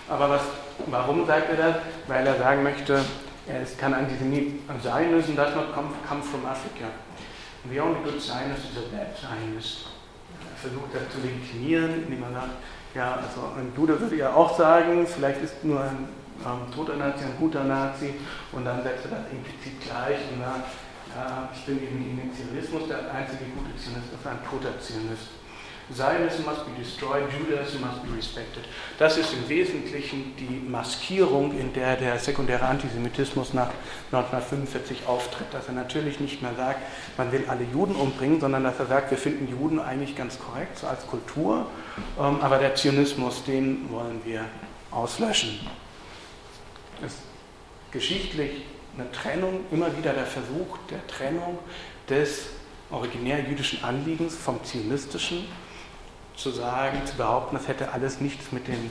A: Aber was, warum sagt er das? Weil er sagen möchte, es kann Antisemit sein müssen, does not come, come from Africa. The only good Zionist is a bad Zionist. Er versucht das zu legitimieren, indem er sagt, ja, also ein Jude würde ja auch sagen, vielleicht ist nur ein ähm, toter Nazi ein guter Nazi und dann setzt er das implizit gleich und sagt, ich bin eben in den Zionismus, der einzige gute Zionist ist ein toter Zionist. Zionism must be destroyed, Judaism must be respected. Das ist im Wesentlichen die Maskierung, in der der sekundäre Antisemitismus nach 1945 auftritt. Dass er natürlich nicht mehr sagt, man will alle Juden umbringen, sondern dass er sagt, wir finden Juden eigentlich ganz korrekt, so als Kultur, ähm, aber der Zionismus, den wollen wir auslöschen. Das geschichtlich eine Trennung, immer wieder der Versuch der Trennung des originär jüdischen Anliegens vom zionistischen, zu sagen, zu behaupten, das hätte alles nichts mit den,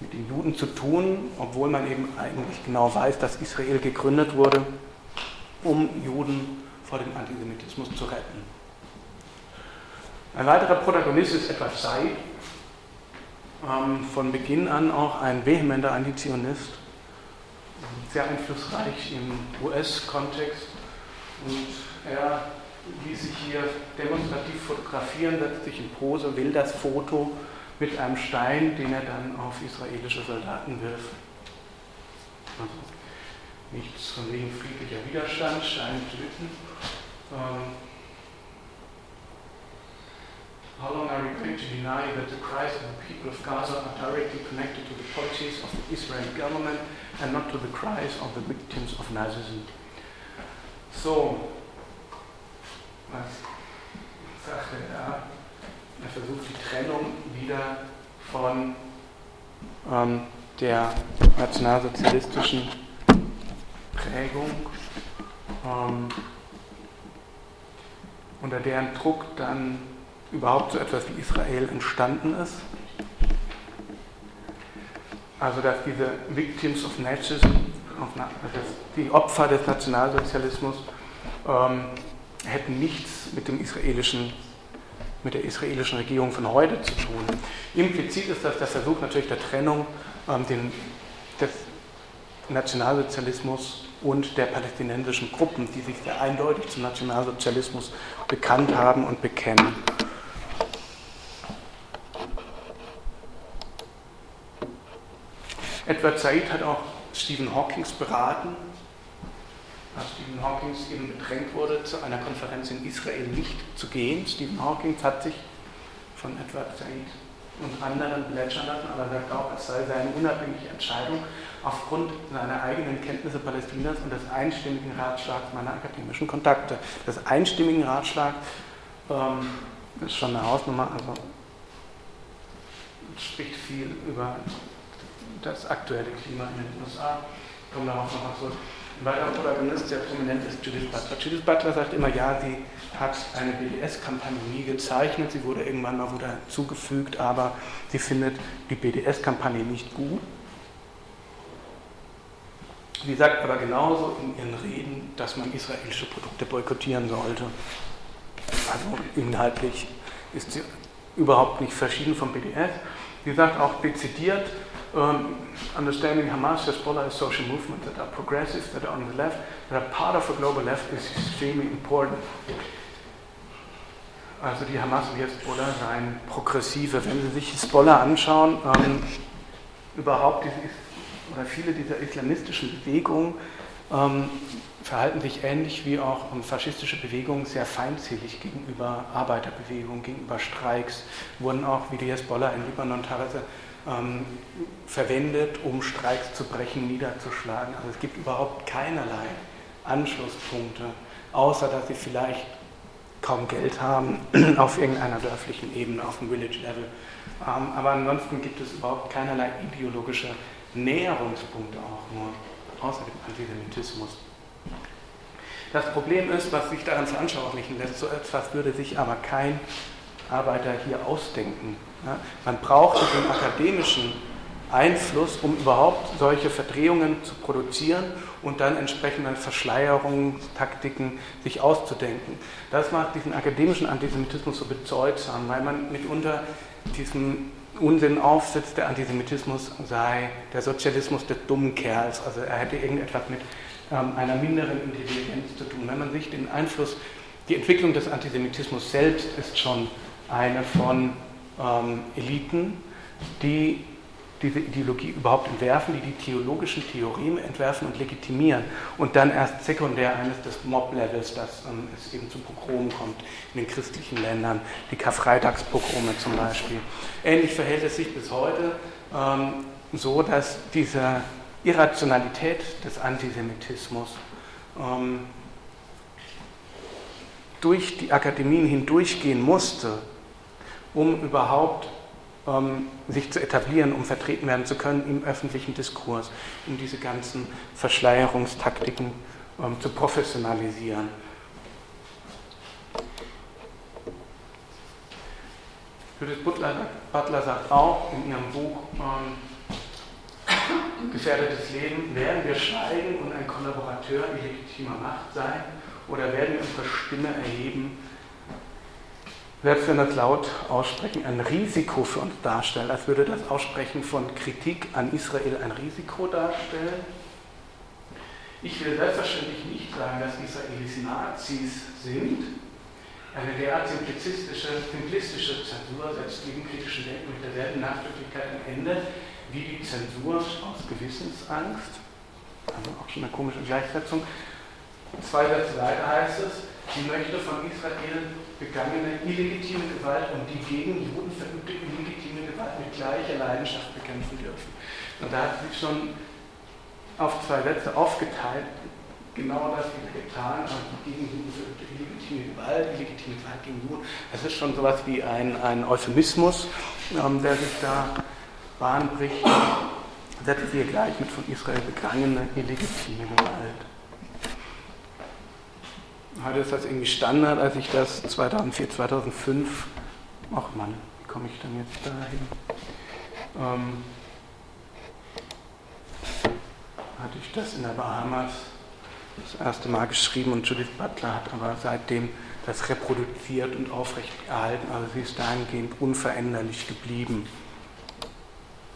A: mit den Juden zu tun, obwohl man eben eigentlich genau weiß, dass Israel gegründet wurde, um Juden vor dem Antisemitismus zu retten. Ein weiterer Protagonist ist etwas Sei, ähm, von Beginn an auch ein vehementer Antizionist, sehr einflussreich im US-Kontext und er ließ sich hier demonstrativ fotografieren, setzt sich in Pose, will das Foto mit einem Stein, den er dann auf israelische Soldaten wirft. Also nichts von wegen friedlicher Widerstand, Stein töten. Ähm, How long are we going to deny that the cries of the people of Gaza are directly connected to the policies of the Israeli government and not to the cries of the victims of Nazism? So, was sagte er? Er versucht die Trennung wieder von ähm, der nationalsozialistischen Prägung, ähm, unter deren Druck dann überhaupt so etwas wie Israel entstanden ist. Also dass diese Victims of Nazism, die Opfer des Nationalsozialismus, ähm, hätten nichts mit, dem israelischen, mit der israelischen Regierung von heute zu tun. Implizit ist das der Versuch natürlich der Trennung ähm, den, des Nationalsozialismus und der palästinensischen Gruppen, die sich sehr eindeutig zum Nationalsozialismus bekannt haben und bekennen. Edward Said hat auch Stephen Hawkins beraten, als Stephen Hawkins eben bedrängt wurde, zu einer Konferenz in Israel nicht zu gehen. Stephen Hawkins hat sich von Edward Said und anderen plätschern lassen, aber sagt auch, es sei seine unabhängige Entscheidung aufgrund seiner eigenen Kenntnisse Palästinas und des einstimmigen Ratschlags meiner akademischen Kontakte. Das einstimmigen Ratschlag ähm, ist schon eine Hausnummer, also spricht viel über das aktuelle Klima in den USA. Kommen darauf noch zurück. Ein weiterer Protagonist, sehr prominent, ist Judith Butler. Judith Butler sagt immer, ja, sie hat eine BDS-Kampagne nie gezeichnet, sie wurde irgendwann mal wieder zugefügt, aber sie findet die BDS-Kampagne nicht gut. Sie sagt aber genauso in ihren Reden, dass man israelische Produkte boykottieren sollte. Also inhaltlich ist sie überhaupt nicht verschieden vom BDS. Sie sagt auch dezidiert, um, understanding Hamas, Hezbollah as social movements that are progressive, that are on the left, that are part of a global left is extremely important. Also die Hamas und Hezbollah seien progressive. Wenn Sie sich Hezbollah anschauen, ähm, überhaupt diese, oder viele dieser islamistischen Bewegungen ähm, verhalten sich ähnlich wie auch um, faschistische Bewegungen sehr feindselig gegenüber Arbeiterbewegungen, gegenüber Streiks, wurden auch wie die Hezbollah in Libanon teilweise ähm, verwendet, um Streiks zu brechen, niederzuschlagen. Also es gibt überhaupt keinerlei Anschlusspunkte, außer dass sie vielleicht kaum Geld haben auf irgendeiner dörflichen Ebene, auf dem Village-Level. Ähm, aber ansonsten gibt es überhaupt keinerlei ideologische Näherungspunkte auch nur, außer dem Antisemitismus. Das Problem ist, was sich daran veranschaulichen lässt, so etwas würde sich aber kein Arbeiter hier ausdenken. Man braucht den akademischen Einfluss, um überhaupt solche Verdrehungen zu produzieren und dann entsprechende Verschleierungstaktiken sich auszudenken. Das macht diesen akademischen Antisemitismus so bedeutsam, weil man mitunter diesen Unsinn aufsetzt, der Antisemitismus sei der Sozialismus des dummen Kerls, also er hätte irgendetwas mit ähm, einer minderen Intelligenz zu tun. Wenn man sich den Einfluss, die Entwicklung des Antisemitismus selbst ist schon eine von ähm, Eliten, die diese Ideologie überhaupt entwerfen, die die theologischen Theoreme entwerfen und legitimieren und dann erst sekundär eines des Mob-Levels, dass ähm, es eben zu Pogromen kommt in den christlichen Ländern, die Karfreitagspogrome zum Beispiel. Ähnlich verhält es sich bis heute ähm, so, dass diese Irrationalität des Antisemitismus ähm, durch die Akademien hindurchgehen musste, um überhaupt ähm, sich zu etablieren, um vertreten werden zu können im öffentlichen Diskurs, um diese ganzen Verschleierungstaktiken ähm, zu professionalisieren. Judith Butler, Butler sagt auch in ihrem Buch ähm, Gefährdetes Leben, werden wir schweigen und ein Kollaborateur illegitimer Macht sein oder werden wir unsere Stimme erheben, selbst wenn das laut aussprechen ein Risiko für uns darstellt, als würde das Aussprechen von Kritik an Israel ein Risiko darstellen. Ich will selbstverständlich nicht sagen, dass Israelis Nazis sind, eine derart simplizistische, simplistische Zensur setzt gegen kritischen Denken mit derselben Nachdrücklichkeit ein Ende wie die Zensur aus Gewissensangst. Also auch schon eine komische Gleichsetzung. Zwei Sätze weiter heißt es, sie möchte von Israel begangene illegitime Gewalt und die gegen Juden verübte illegitime Gewalt mit gleicher Leidenschaft bekämpfen dürfen. Und da hat sie schon auf zwei Sätze aufgeteilt, genau das wieder getan, also gegen Juden verübte illegitime Gewalt, illegitime Gewalt gegen Juden. Das ist schon sowas wie ein, ein Euphemismus, ähm, der sich da Bahn bricht. Setzt hier gleich mit von Israel begangene illegitime Gewalt. Heute ist das irgendwie Standard, als ich das 2004, 2005, ach Mann, wie komme ich denn jetzt dahin? Ähm, hatte ich das in der Bahamas das erste Mal geschrieben und Judith Butler hat aber seitdem das reproduziert und aufrecht erhalten. Also sie ist dahingehend unveränderlich geblieben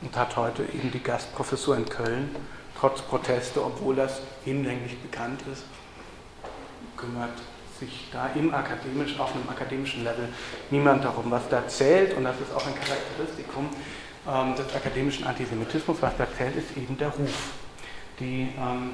A: und hat heute eben die Gastprofessur in Köln, trotz Proteste, obwohl das hinlänglich bekannt ist, kümmert sich da im akademisch, auf einem akademischen Level niemand darum, was da zählt. Und das ist auch ein Charakteristikum ähm, des akademischen Antisemitismus. Was da zählt, ist eben der Ruf, die ähm,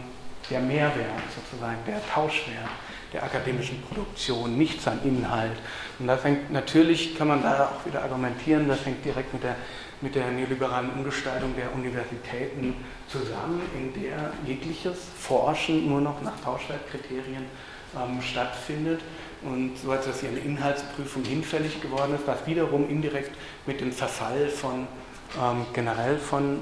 A: der Mehrwert sozusagen, der Tauschwert der akademischen Produktion, nicht sein Inhalt. Und das hängt natürlich, kann man da auch wieder argumentieren, das hängt direkt mit der, mit der neoliberalen Umgestaltung der Universitäten zusammen, in der jegliches Forschen nur noch nach Tauschwertkriterien ähm, stattfindet. Und so etwas wie eine Inhaltsprüfung hinfällig geworden ist, was wiederum indirekt mit dem Verfall von ähm, generell von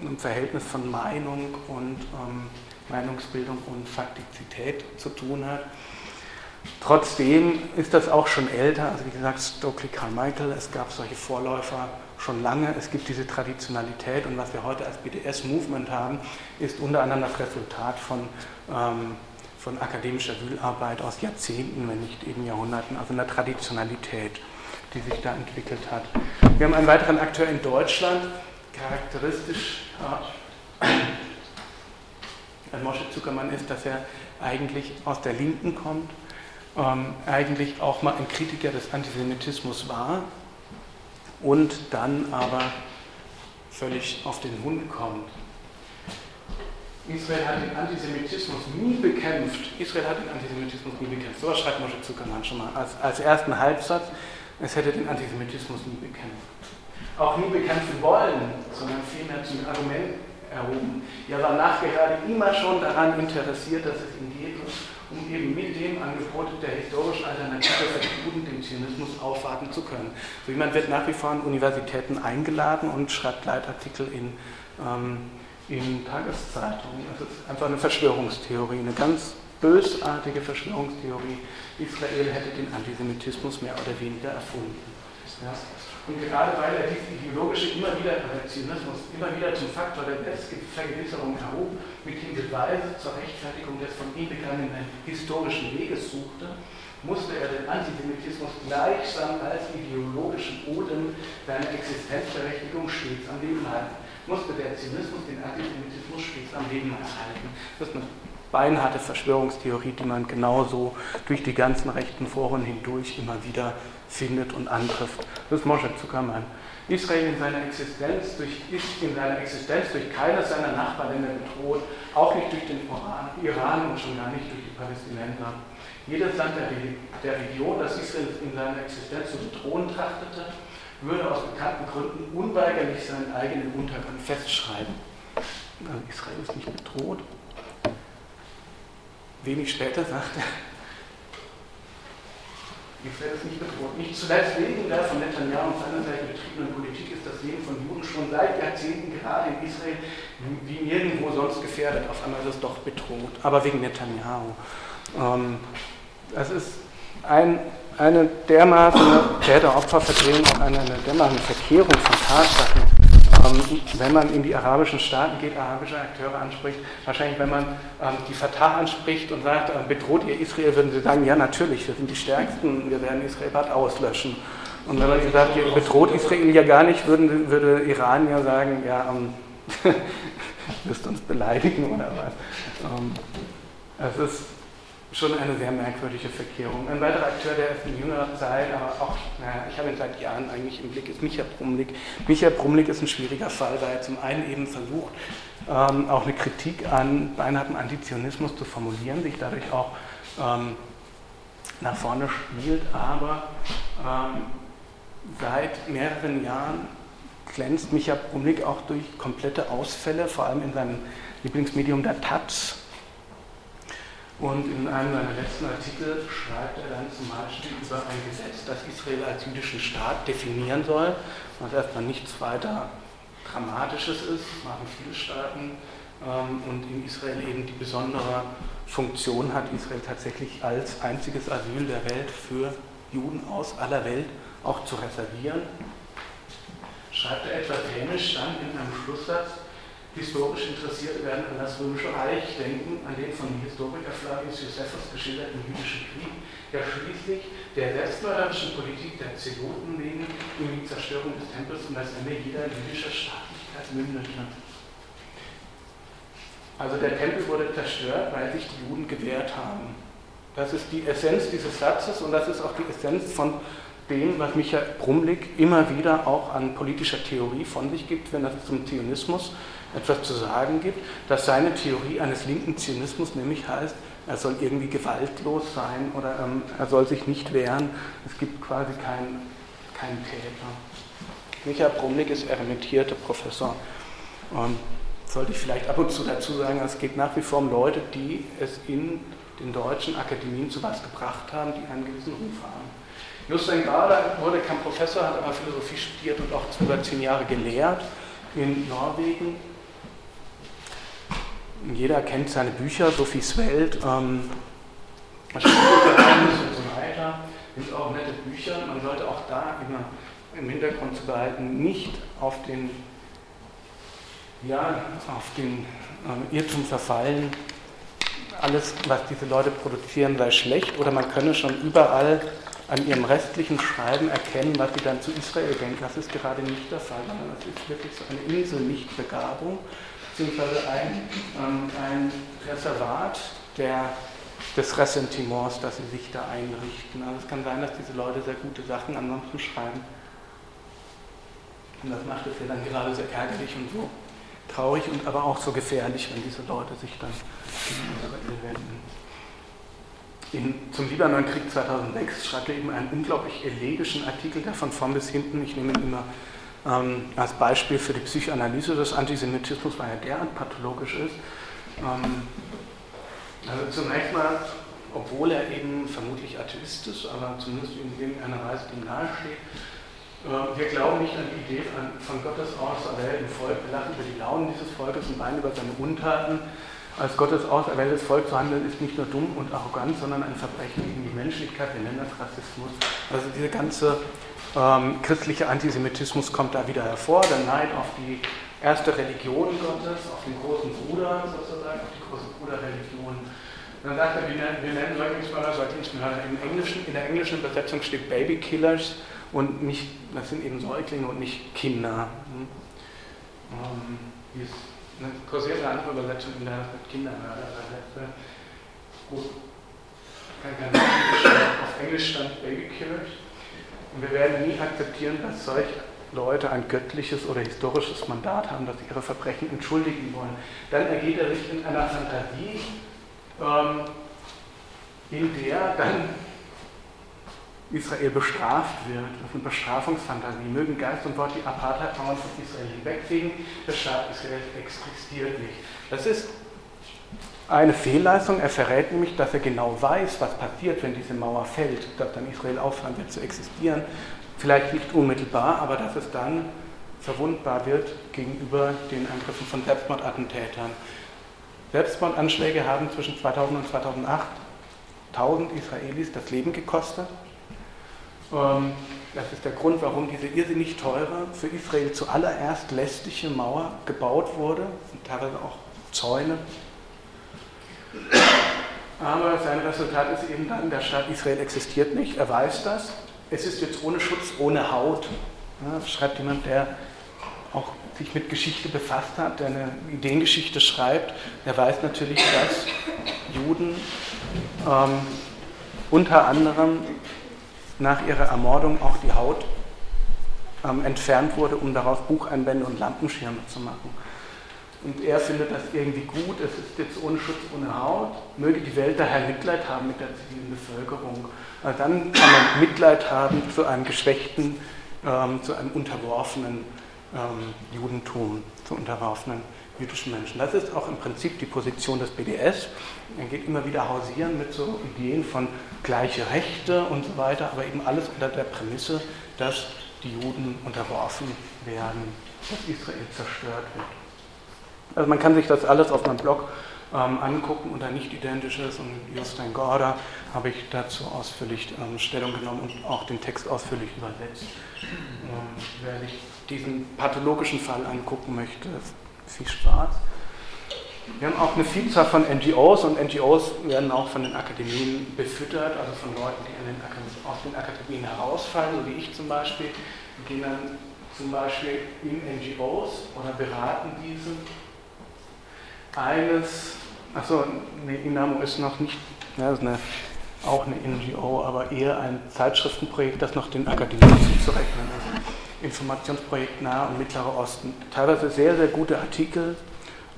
A: einem Verhältnis von Meinung und ähm, Meinungsbildung und Faktizität zu tun hat. Trotzdem ist das auch schon älter, also wie gesagt, Stokely Carmichael, es gab solche Vorläufer schon lange, es gibt diese Traditionalität. Und was wir heute als BDS-Movement haben, ist unter anderem das Resultat von, ähm, von akademischer Wühlarbeit aus Jahrzehnten, wenn nicht eben Jahrhunderten, also einer Traditionalität, die sich da entwickelt hat. Wir haben einen weiteren Akteur in Deutschland, charakteristisch. Äh, an Moshe Zuckermann ist, dass er eigentlich aus der Linken kommt, ähm, eigentlich auch mal ein Kritiker des Antisemitismus war und dann aber völlig auf den Hund kommt. Israel hat den Antisemitismus nie bekämpft. Israel hat den Antisemitismus nie bekämpft. So schreibt Moshe Zuckermann schon mal als, als ersten Halbsatz. Es hätte den Antisemitismus nie bekämpft. Auch nie bekämpfen wollen, sondern vielmehr zum Argument erhoben. Er war nachgerade immer schon daran interessiert, dass es ihm geht, um eben mit dem Angebot der historischen Alternative für die Juden den Zionismus aufwarten zu können. So jemand wird nach wie vor an Universitäten eingeladen und schreibt Leitartikel in, ähm, in Tageszeitungen. Das ist einfach eine Verschwörungstheorie, eine ganz bösartige Verschwörungstheorie. Israel hätte den Antisemitismus mehr oder weniger erfunden. Ja? Und gerade weil er diesen ideologische immer wieder Zionismus immer wieder zum Faktor der Selbstvergewisserung erhob, mit dem Beweise zur Rechtfertigung des von ihm begangenen historischen Weges suchte, musste er den Antisemitismus gleichsam als ideologischen Odem seiner Existenzberechtigung stets am Leben halten. Musste der Zionismus den Antisemitismus stets am Leben erhalten. Das ist eine beinharte Verschwörungstheorie, die man genauso durch die ganzen rechten Foren hindurch immer wieder findet und antrifft. Das ist Moshe Zuckermann. Israel in seiner Existenz durch, ist in seiner Existenz durch keines seiner Nachbarländer bedroht, auch nicht durch den Iran und schon gar nicht durch die Palästinenser. Jedes Land der, der Region, das Israel in seiner Existenz zu bedrohen trachtete, würde aus bekannten Gründen unweigerlich seinen eigenen Untergang festschreiben. Israel ist nicht bedroht. Wenig später sagt er, Israel ist nicht bedroht. Nicht zuletzt wegen der von Netanyahu und seiner Seite betriebenen Politik ist das Leben von Juden schon seit Jahrzehnten gerade in Israel wie nirgendwo sonst gefährdet. Auf einmal ist es doch bedroht, aber wegen Netanyahu. Ähm, das ist ein, eine dermaßen Täter-Opfer-Verdrehung, auch eine, eine dermaßen Verkehrung von Tatsachen ähm, wenn man in die arabischen Staaten geht, arabische Akteure anspricht, wahrscheinlich wenn man ähm, die Fatah anspricht und sagt, ähm, bedroht ihr Israel, würden sie sagen, ja natürlich, wir sind die Stärksten, wir werden Israel bald auslöschen. Und wenn man sagt, ihr bedroht Israel ja gar nicht, würden, würde Iran ja sagen, ja, ähm, wirst uns beleidigen oder was. Ähm, es ist schon eine sehr merkwürdige Verkehrung. Ein weiterer Akteur, der ist in jüngerer Zeit, aber auch, naja, ich habe ihn seit Jahren eigentlich im Blick, ist Michael Brumlik. Michael Brumlik ist ein schwieriger Fall, weil er zum einen eben versucht, ähm, auch eine Kritik an beinhartem Antizionismus zu formulieren, sich dadurch auch ähm, nach vorne spielt, aber ähm, seit mehreren Jahren glänzt Michael Brumlik auch durch komplette Ausfälle, vor allem in seinem Lieblingsmedium der Taz und in einem seiner letzten Artikel schreibt er dann zum Beispiel über ein Gesetz, das Israel als jüdischen Staat definieren soll, was erstmal nichts weiter Dramatisches ist, machen viele Staaten, ähm, und in Israel eben die besondere Funktion hat, Israel tatsächlich als einziges Asyl der Welt für Juden aus aller Welt auch zu reservieren. Schreibt er etwas hämisch dann in einem Schlusssatz, historisch Interessierte werden an das Römische Reich denken, an den von dem Historiker Flavius Josephus geschilderten jüdischen Krieg, der schließlich der selbstmörderischen Politik der Zeloten wegen in die Zerstörung des Tempels und das Ende jeder jüdischer Staatlichkeit mündete. Also der Tempel wurde zerstört, weil sich die Juden gewehrt haben. Das ist die Essenz dieses Satzes und das ist auch die Essenz von dem, was Michael Brumlik immer wieder auch an politischer Theorie von sich gibt, wenn es zum Zionismus etwas zu sagen gibt, dass seine Theorie eines linken Zionismus nämlich heißt, er soll irgendwie gewaltlos sein oder ähm, er soll sich nicht wehren. Es gibt quasi keinen kein Täter. Michael Brumlik ist eremitierter Professor. Und sollte ich vielleicht ab und zu dazu sagen, es geht nach wie vor um Leute, die es in den deutschen Akademien zu was gebracht haben, die einen gewissen Ruf haben. Justin Garder wurde kein Professor, hat aber Philosophie studiert und auch über zehn Jahre gelehrt in Norwegen jeder kennt seine Bücher, Sophies Welt, ähm, und so weiter. Sind auch nette Bücher. Man sollte auch da immer im Hintergrund zu behalten, nicht auf den, ja, auf den äh, Irrtum verfallen, alles, was diese Leute produzieren, sei schlecht oder man könne schon überall an ihrem restlichen Schreiben erkennen, was sie dann zu Israel denken. Das ist gerade nicht der Fall, sondern es ist wirklich so eine Insel-Nicht-Begabung beziehungsweise ein, ähm, ein Reservat der, des Ressentiments, das sie sich da einrichten. Also es kann sein, dass diese Leute sehr gute Sachen ansonsten schreiben. Und das macht es ja dann gerade sehr ärgerlich und so traurig und aber auch so gefährlich, wenn diese Leute sich dann wenden. In, zum Libanonkrieg 2006 schreibt er eben einen unglaublich elegischen Artikel, der von vorn bis hinten, ich nehme ihn immer ähm, als Beispiel für die Psychoanalyse des Antisemitismus, weil er derart pathologisch ist. Ähm, also zunächst mal, obwohl er eben vermutlich Atheist ist, aber zumindest in irgendeiner Weise dem nahesteht, äh, wir glauben nicht an die Idee von, von Gottes auserwählten Volk. Wir lachen über die Launen dieses Volkes und weinen über seine Untaten. Als Gottes auserwähltes Volk zu handeln, ist nicht nur dumm und arrogant, sondern ein Verbrechen gegen die Menschlichkeit. Wir nennen das Rassismus. Also diese ganze ähm, christlicher Antisemitismus kommt da wieder hervor, der Neid auf die erste Religion Gottes, auf den großen Bruder sozusagen, auf die große Bruderreligion. Dann sagt er, wir nennen, Säuglingsmörder Säuglingsmörder. Im Englischen, in der englischen Übersetzung steht Babykillers und nicht, das sind eben Säuglinge und nicht Kinder. Hm? Ähm, die ist eine kursierte andere Übersetzung in der Kindermörder übersetzt. Gut. Auf Englisch stand Babykillers. Und wir werden nie akzeptieren, dass solche Leute ein göttliches oder historisches Mandat haben, dass sie ihre Verbrechen entschuldigen wollen. Dann ergeht er sich in einer Fantasie, ähm, in der dann Israel bestraft wird. Das ist eine Bestrafungsfantasie. Mögen Geist und Wort die Apartheidmauern von Israel hinwegfegen, der Staat Israel existiert nicht. Das ist eine Fehlleistung. Er verrät nämlich, dass er genau weiß, was passiert, wenn diese Mauer fällt, dass dann Israel aufhören wird zu existieren. Vielleicht nicht unmittelbar, aber dass es dann verwundbar wird gegenüber den Angriffen von Selbstmordattentätern. Selbstmordanschläge haben zwischen 2000 und 2008 1000 Israelis das Leben gekostet. Ähm, das ist der Grund, warum diese irrsinnig teure, für Israel zuallererst lästige Mauer gebaut wurde und teilweise auch Zäune. Aber sein Resultat ist eben dann, der Staat Israel existiert nicht, er weiß das. Es ist jetzt ohne Schutz, ohne Haut. Ja, schreibt jemand, der auch sich mit Geschichte befasst hat, der eine Ideengeschichte schreibt, der weiß natürlich, dass Juden ähm, unter anderem nach ihrer Ermordung auch die Haut ähm, entfernt wurde, um daraus Bucheinbände und Lampenschirme zu machen. Und er findet das irgendwie gut, es ist jetzt ohne Schutz, ohne Haut, möge die Welt daher Mitleid haben mit der zivilen Bevölkerung. Also dann kann man Mitleid haben zu einem geschwächten, ähm, zu einem unterworfenen ähm, Judentum, zu unterworfenen jüdischen Menschen. Das ist auch im Prinzip die Position des BDS. Er geht immer wieder hausieren mit so Ideen von gleiche Rechte und so weiter, aber eben alles unter der Prämisse, dass die Juden unterworfen werden, dass Israel zerstört wird. Also man kann sich das alles auf meinem Blog ähm, angucken unter Nicht-Identisches und Justin Gorda habe ich dazu ausführlich ähm, Stellung genommen und auch den Text ausführlich übersetzt. Ähm, wer sich diesen pathologischen Fall angucken möchte, viel Spaß. Wir haben auch eine Vielzahl von NGOs und NGOs werden auch von den Akademien befüttert, also von Leuten, die den aus den Akademien herausfallen, so wie ich zum Beispiel. Gehen dann zum Beispiel in NGOs oder beraten diese. Eines, achso, nee, Inamo ist noch nicht, ja, ist eine, auch eine NGO, aber eher ein Zeitschriftenprojekt, das noch den Akademien zuzurechnen ist. Informationsprojekt Nahe und Mittlerer Osten. Teilweise sehr, sehr gute Artikel,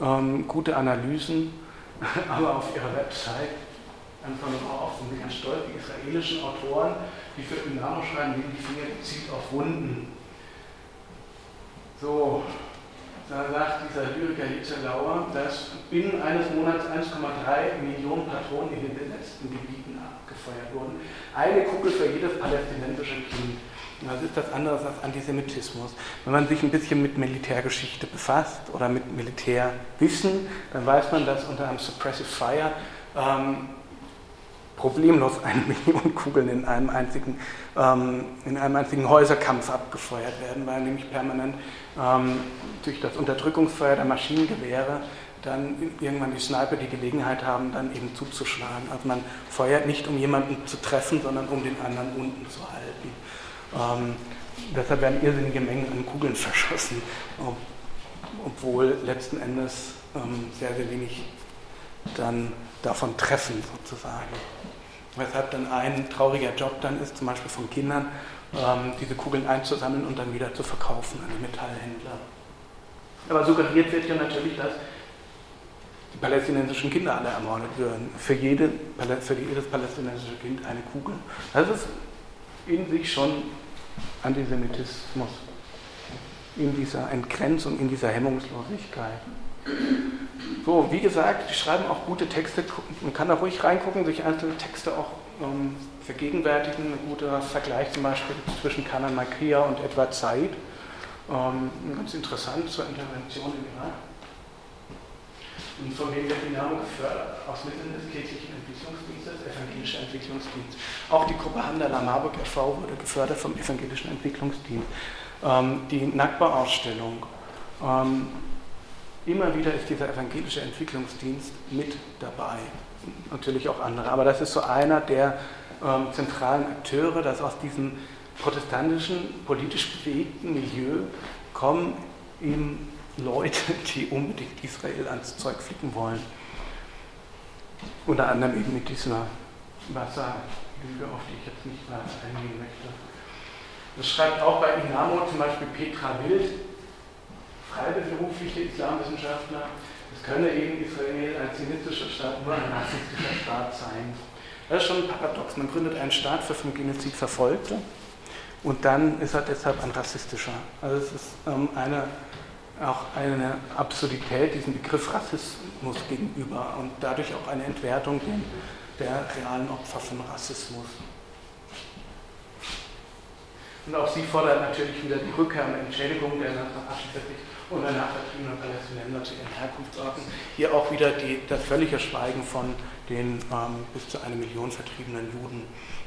A: ähm, gute Analysen, aber auf ihrer Website einfach nur auf bin ganz stolz, die israelischen Autoren, die für Dynamo schreiben, die Finger gezielt auf Wunden. So, da sagt dieser Lyriker Hitze Lauer, dass binnen eines Monats 1,3 Millionen Patronen in den besetzten Gebieten abgefeuert wurden. Eine Kugel für jedes palästinensische Kind. Was ist das anderes als Antisemitismus? Wenn man sich ein bisschen mit Militärgeschichte befasst oder mit Militärwissen, dann weiß man, dass unter einem Suppressive Fire ähm, problemlos eine Million Kugeln in einem, einzigen, ähm, in einem einzigen Häuserkampf abgefeuert werden, weil nämlich permanent ähm, durch das Unterdrückungsfeuer der Maschinengewehre dann irgendwann die Sniper die Gelegenheit haben, dann eben zuzuschlagen. Also man feuert nicht, um jemanden zu treffen, sondern um den anderen unten zu halten. Ähm, deshalb werden irrsinnige Mengen an Kugeln verschossen, obwohl letzten Endes ähm, sehr, sehr wenig dann davon treffen sozusagen. Weshalb dann ein trauriger Job dann ist, zum Beispiel von Kindern, diese Kugeln einzusammeln und dann wieder zu verkaufen an die Metallhändler. Aber suggeriert wird ja natürlich, dass die palästinensischen Kinder alle ermordet würden. Für, jede, für jedes palästinensische Kind eine Kugel. Das ist in sich schon Antisemitismus in dieser Entgrenzung, in dieser Hemmungslosigkeit. So, wie gesagt, die schreiben auch gute Texte. Man kann da ruhig reingucken, sich einzelne Texte auch ähm, vergegenwärtigen. Ein guter Vergleich zum Beispiel zwischen Kanan Makia und Edward Said. Ähm, ganz interessant zur Intervention im Irak. Und von wem wird Dynamo gefördert? Aus Mitteln des kirchlichen Entwicklungsdienstes, evangelischer Entwicklungsdienst. Auch die Gruppe Handala Marburg e.V. wurde gefördert vom evangelischen Entwicklungsdienst. Ähm, die Nakba-Ausstellung. Ähm, immer wieder ist dieser evangelische Entwicklungsdienst mit dabei. Natürlich auch andere. Aber das ist so einer der ähm, zentralen Akteure, dass aus diesem protestantischen, politisch bewegten Milieu kommen eben Leute, die unbedingt Israel ans Zeug flicken wollen. Unter anderem eben mit dieser Wasserlüge, auf die ich jetzt nicht mehr eingehen möchte. Das schreibt auch bei Inamo zum Beispiel Petra Wild, freiberufliche Islamwissenschaftler, es könne eben Israel ein zionistischer Staat nur ein rassistischer Staat sein. Das ist schon ein Paradox. Man gründet einen Staat für vom Genozid Verfolgte und dann ist er deshalb ein rassistischer. Also es ist ähm, eine auch eine Absurdität diesem Begriff Rassismus gegenüber und dadurch auch eine Entwertung der realen Opfer von Rassismus. Und auch sie fordert natürlich wieder die Rückkehr und Entschädigung der nach 1948 und der nachvertriebenen Palästinenser zu ihren Herkunftsorten. Hier auch wieder die, das völlige Schweigen von den ähm, bis zu eine Million vertriebenen Juden,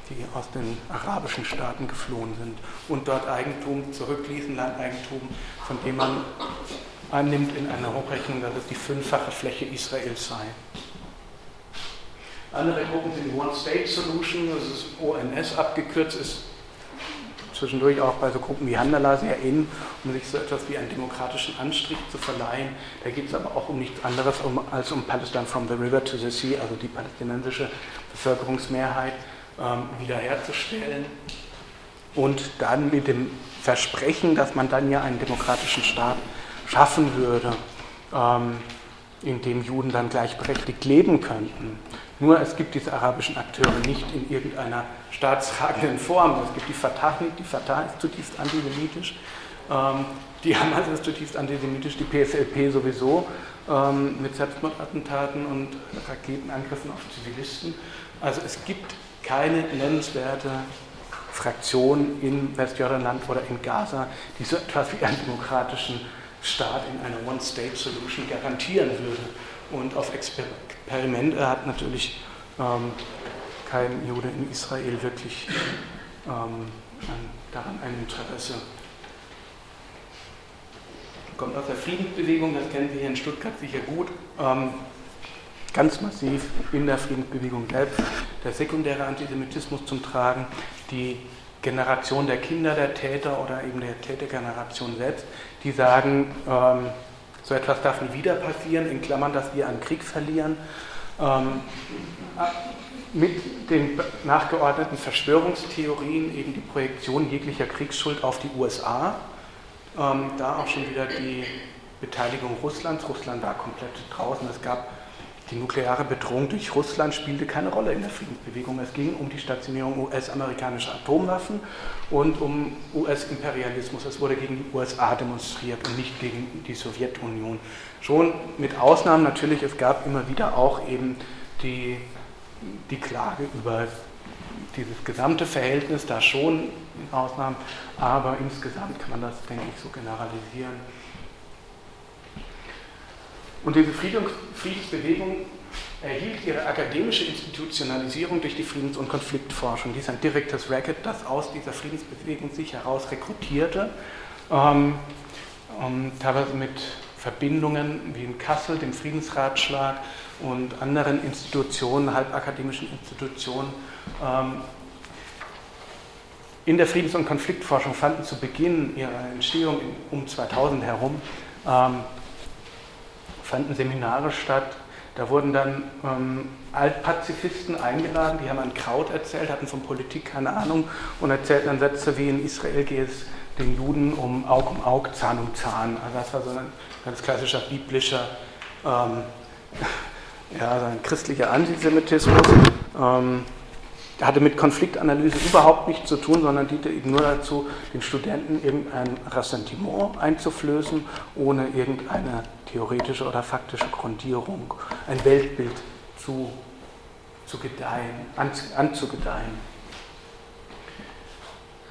A: die aus den arabischen Staaten geflohen sind und dort Eigentum zurückließen, Landeigentum, von dem man annimmt in einer Hochrechnung, dass es die fünffache Fläche Israels sei. Andere Gruppen sind One-State-Solution, das ist ONS abgekürzt, ist zwischendurch auch bei so Gruppen wie Handala sehr in, um sich so etwas wie einen demokratischen Anstrich zu verleihen. Da geht es aber auch um nichts anderes als um Palestine from the River to the Sea, also die palästinensische Bevölkerungsmehrheit ähm, wiederherzustellen. Und dann mit dem Versprechen, dass man dann ja einen demokratischen Staat schaffen würde, ähm, in dem Juden dann gleichberechtigt leben könnten. Nur es gibt diese arabischen Akteure nicht in irgendeiner staatstragenden Form. Es gibt die Fatah nicht, die Fatah ist zutiefst antisemitisch, ähm, die Hamas ist zutiefst antisemitisch, die PSLP sowieso ähm, mit Selbstmordattentaten und Raketenangriffen auf Zivilisten. Also es gibt keine nennenswerte Fraktion in Westjordanland oder in Gaza, die so etwas wie einen demokratischen Staat in einer One-State-Solution garantieren würde. Und auf Experimente hat natürlich ähm, kein Jude in Israel wirklich ähm, daran ein Interesse. Kommt aus der Friedensbewegung, das kennen Sie hier in Stuttgart sicher gut. Ähm, ganz massiv in der Friedensbewegung selbst der sekundäre Antisemitismus zum Tragen, die Generation der Kinder der Täter oder eben der Tätergeneration selbst, die sagen, ähm, so etwas darf nie wieder passieren, in Klammern, dass wir einen Krieg verlieren. Ähm, mit den nachgeordneten Verschwörungstheorien eben die Projektion jeglicher Kriegsschuld auf die USA. Ähm, da auch schon wieder die Beteiligung Russlands. Russland war komplett draußen. Es gab die nukleare Bedrohung durch Russland spielte keine Rolle in der Friedensbewegung. Es ging um die Stationierung US-amerikanischer Atomwaffen und um US-Imperialismus. Es wurde gegen die USA demonstriert und nicht gegen die Sowjetunion. Schon mit Ausnahmen natürlich, es gab immer wieder auch eben die, die Klage über dieses gesamte Verhältnis, da schon Ausnahmen, aber insgesamt kann man das, denke ich, so generalisieren. Und diese Friedensbewegung erhielt ihre akademische Institutionalisierung durch die Friedens- und Konfliktforschung. Dies ist ein direktes Racket, das aus dieser Friedensbewegung sich heraus rekrutierte, ähm, ähm, teilweise mit Verbindungen wie in Kassel, dem Friedensratschlag und anderen Institutionen, halbakademischen Institutionen. Ähm, in der Friedens- und Konfliktforschung fanden zu Beginn ihrer Entstehung um 2000 herum ähm, fanden Seminare statt. Da wurden dann ähm, Altpazifisten eingeladen, die haben an Kraut erzählt, hatten von Politik keine Ahnung und erzählten dann Sätze wie in Israel geht es den Juden um Aug um Aug, Zahn um Zahn. Also das war so ein ganz klassischer biblischer, ähm, ja, so ein christlicher Antisemitismus. Ähm, hatte mit Konfliktanalyse überhaupt nichts zu tun, sondern diente eben nur dazu, den Studenten irgendein Ressentiment einzuflößen, ohne irgendeine theoretische oder faktische Grundierung, ein Weltbild zu, zu gedeihen, an, anzugedeihen.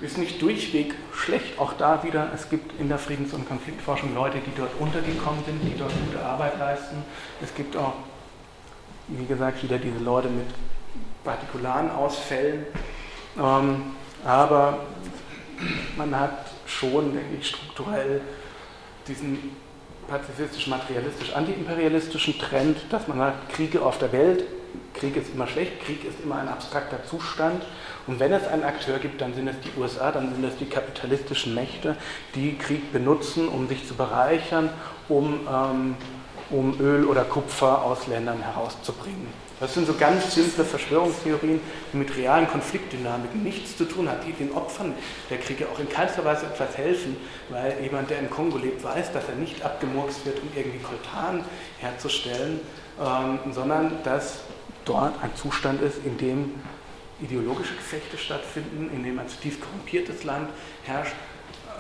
A: Ist nicht durchweg schlecht, auch da wieder, es gibt in der Friedens- und Konfliktforschung Leute, die dort untergekommen sind, die dort gute Arbeit leisten. Es gibt auch, wie gesagt, wieder diese Leute mit partikularen Ausfällen. Ähm, aber man hat schon, denke ich, strukturell diesen pazifistisch-materialistisch, antiimperialistischen Trend, dass man sagt, Kriege auf der Welt, Krieg ist immer schlecht, Krieg ist immer ein abstrakter Zustand. Und wenn es einen Akteur gibt, dann sind es die USA, dann sind es die kapitalistischen Mächte, die Krieg benutzen, um sich zu bereichern, um, ähm, um Öl oder Kupfer aus Ländern herauszubringen. Das sind so ganz simple Verschwörungstheorien, die mit realen Konfliktdynamiken nichts zu tun haben, die den Opfern der Kriege auch in keinster Weise etwas helfen, weil jemand, der im Kongo lebt, weiß, dass er nicht abgemurkst wird, um irgendwie Koltan herzustellen, ähm, sondern dass dort ein Zustand ist, in dem ideologische Gefechte stattfinden, in dem ein zutiefst korrumpiertes Land herrscht,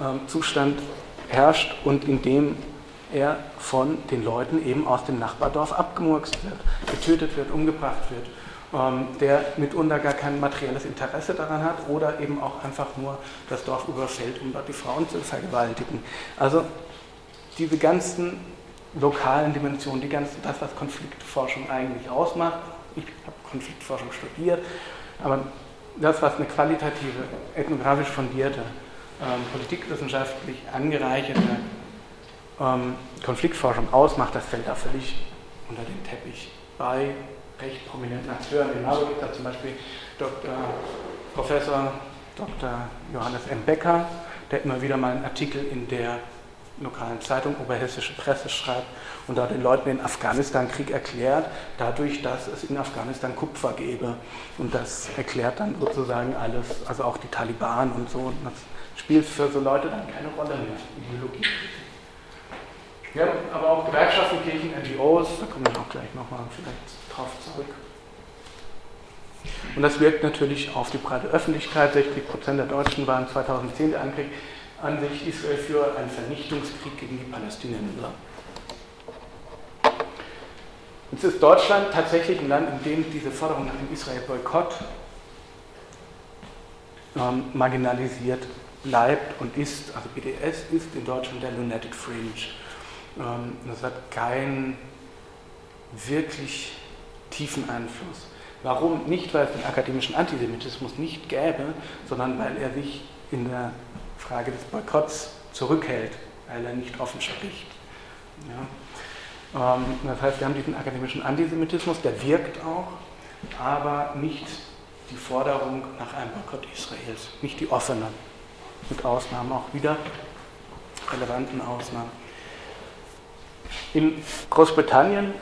A: ähm, Zustand herrscht und in dem er von den Leuten eben aus dem Nachbardorf abgemurkst wird, getötet wird, umgebracht wird, ähm, der mitunter gar kein materielles Interesse daran hat oder eben auch einfach nur das Dorf überfällt, um dort die Frauen zu vergewaltigen. Also diese ganzen lokalen Dimensionen, die ganzen, das, was Konfliktforschung eigentlich ausmacht. Ich habe Konfliktforschung studiert, aber das, was eine qualitative, ethnografisch fundierte, ähm, politikwissenschaftlich angereicherte Konfliktforschung ausmacht, das fällt da völlig unter den Teppich. Bei recht prominenten Akteuren in Marburg gibt es zum Beispiel Dr. Professor Dr. Johannes M. Becker, der immer wieder mal einen Artikel in der lokalen Zeitung Oberhessische Presse schreibt und da den Leuten den Afghanistan-Krieg erklärt, dadurch, dass es in Afghanistan Kupfer gäbe. Und das erklärt dann sozusagen alles, also auch die Taliban und so. Und das spielt für so Leute dann keine Rolle mehr, Ideologie. Ja, aber auch Gewerkschaften, Kirchen, NGOs, da kommen wir auch gleich nochmal vielleicht drauf zurück. Und das wirkt natürlich auf die breite Öffentlichkeit. 60 Prozent der Deutschen waren 2010 der Angriff an sich Israel für einen Vernichtungskrieg gegen die Palästinenser. Jetzt ist Deutschland tatsächlich ein Land, in dem diese Forderung nach dem Israel-Boykott ähm, marginalisiert bleibt und ist, also BDS ist in Deutschland der Lunatic Fringe. Ähm, das hat keinen wirklich tiefen Einfluss. Warum? Nicht, weil es den akademischen Antisemitismus nicht gäbe, sondern weil er sich in der Frage des Boykotts zurückhält, weil er nicht offen spricht. Ja. Ähm, das heißt, wir haben diesen akademischen Antisemitismus, der wirkt auch, aber nicht die Forderung nach einem Boykott Israels, nicht die offene, mit Ausnahmen auch wieder, relevanten Ausnahmen. In Großbritannien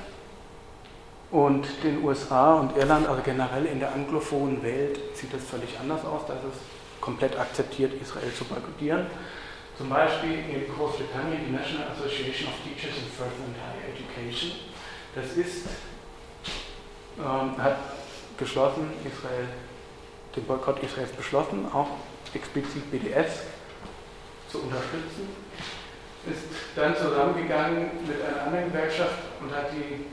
A: und den USA und Irland, also generell in der anglophonen Welt, sieht das völlig anders aus. Da ist es komplett akzeptiert, Israel zu boykottieren. Zum Beispiel in Großbritannien die National Association of Teachers in First and Higher Education. Das ist, ähm, hat beschlossen, Israel, den Boykott Israels beschlossen, auch explizit BDS zu unterstützen. Ist dann zusammengegangen mit einer anderen Gewerkschaft und hat die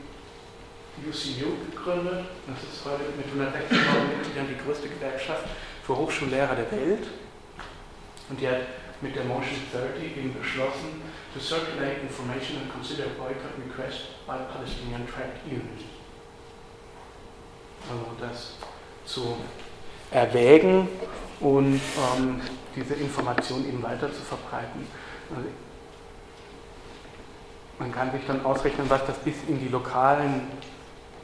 A: UCU gegründet. Das ist heute mit 160.000 Mitgliedern die größte Gewerkschaft für Hochschullehrer der Welt. Und die hat mit der Motion 30 eben beschlossen, to circulate information and consider boycott request by Palestinian Trade Unions. Also das zu erwägen und ähm, diese Information eben weiter zu verbreiten. Also man kann sich dann ausrechnen, was das bis in die lokalen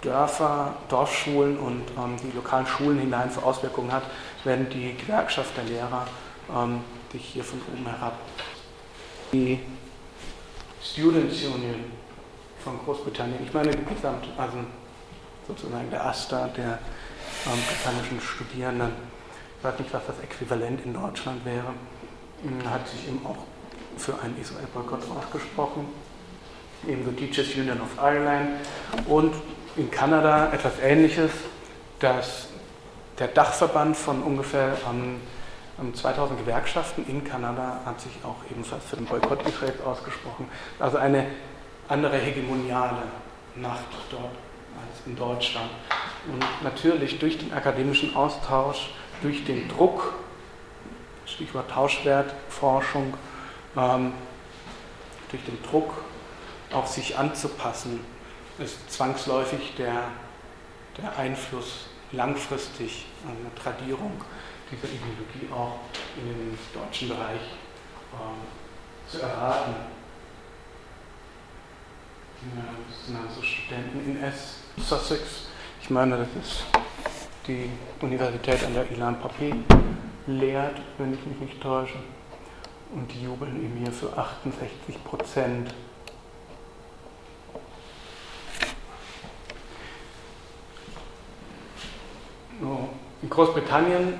A: Dörfer, Dorfschulen und ähm, die lokalen Schulen hinein für Auswirkungen hat, wenn die Gewerkschaft der Lehrer ähm, sich hier von oben herab. Die Students Union von Großbritannien, ich meine die gesamte, also sozusagen der AStA der ähm, britannischen Studierenden, ich weiß nicht, was das Äquivalent in Deutschland wäre, hm, hat sich eben auch für einen Israel-Boykott ausgesprochen. Ebenso Teachers Union of Ireland und in Kanada etwas Ähnliches, dass der Dachverband von ungefähr ähm, 2000 Gewerkschaften in Kanada hat sich auch ebenfalls für den Boykott Israels ausgesprochen. Also eine andere hegemoniale Macht dort als in Deutschland. Und natürlich durch den akademischen Austausch, durch den Druck, Stichwort Tauschwertforschung, ähm, durch den Druck auch sich anzupassen ist zwangsläufig der, der Einfluss langfristig, eine Tradierung dieser Ideologie auch in den deutschen Bereich ähm, zu erraten. Das sind also Studenten in S, Sussex. Ich meine, das ist die Universität, an der Ilan Pape lehrt, wenn ich mich nicht täusche. Und die jubeln in mir für 68 Prozent In Großbritannien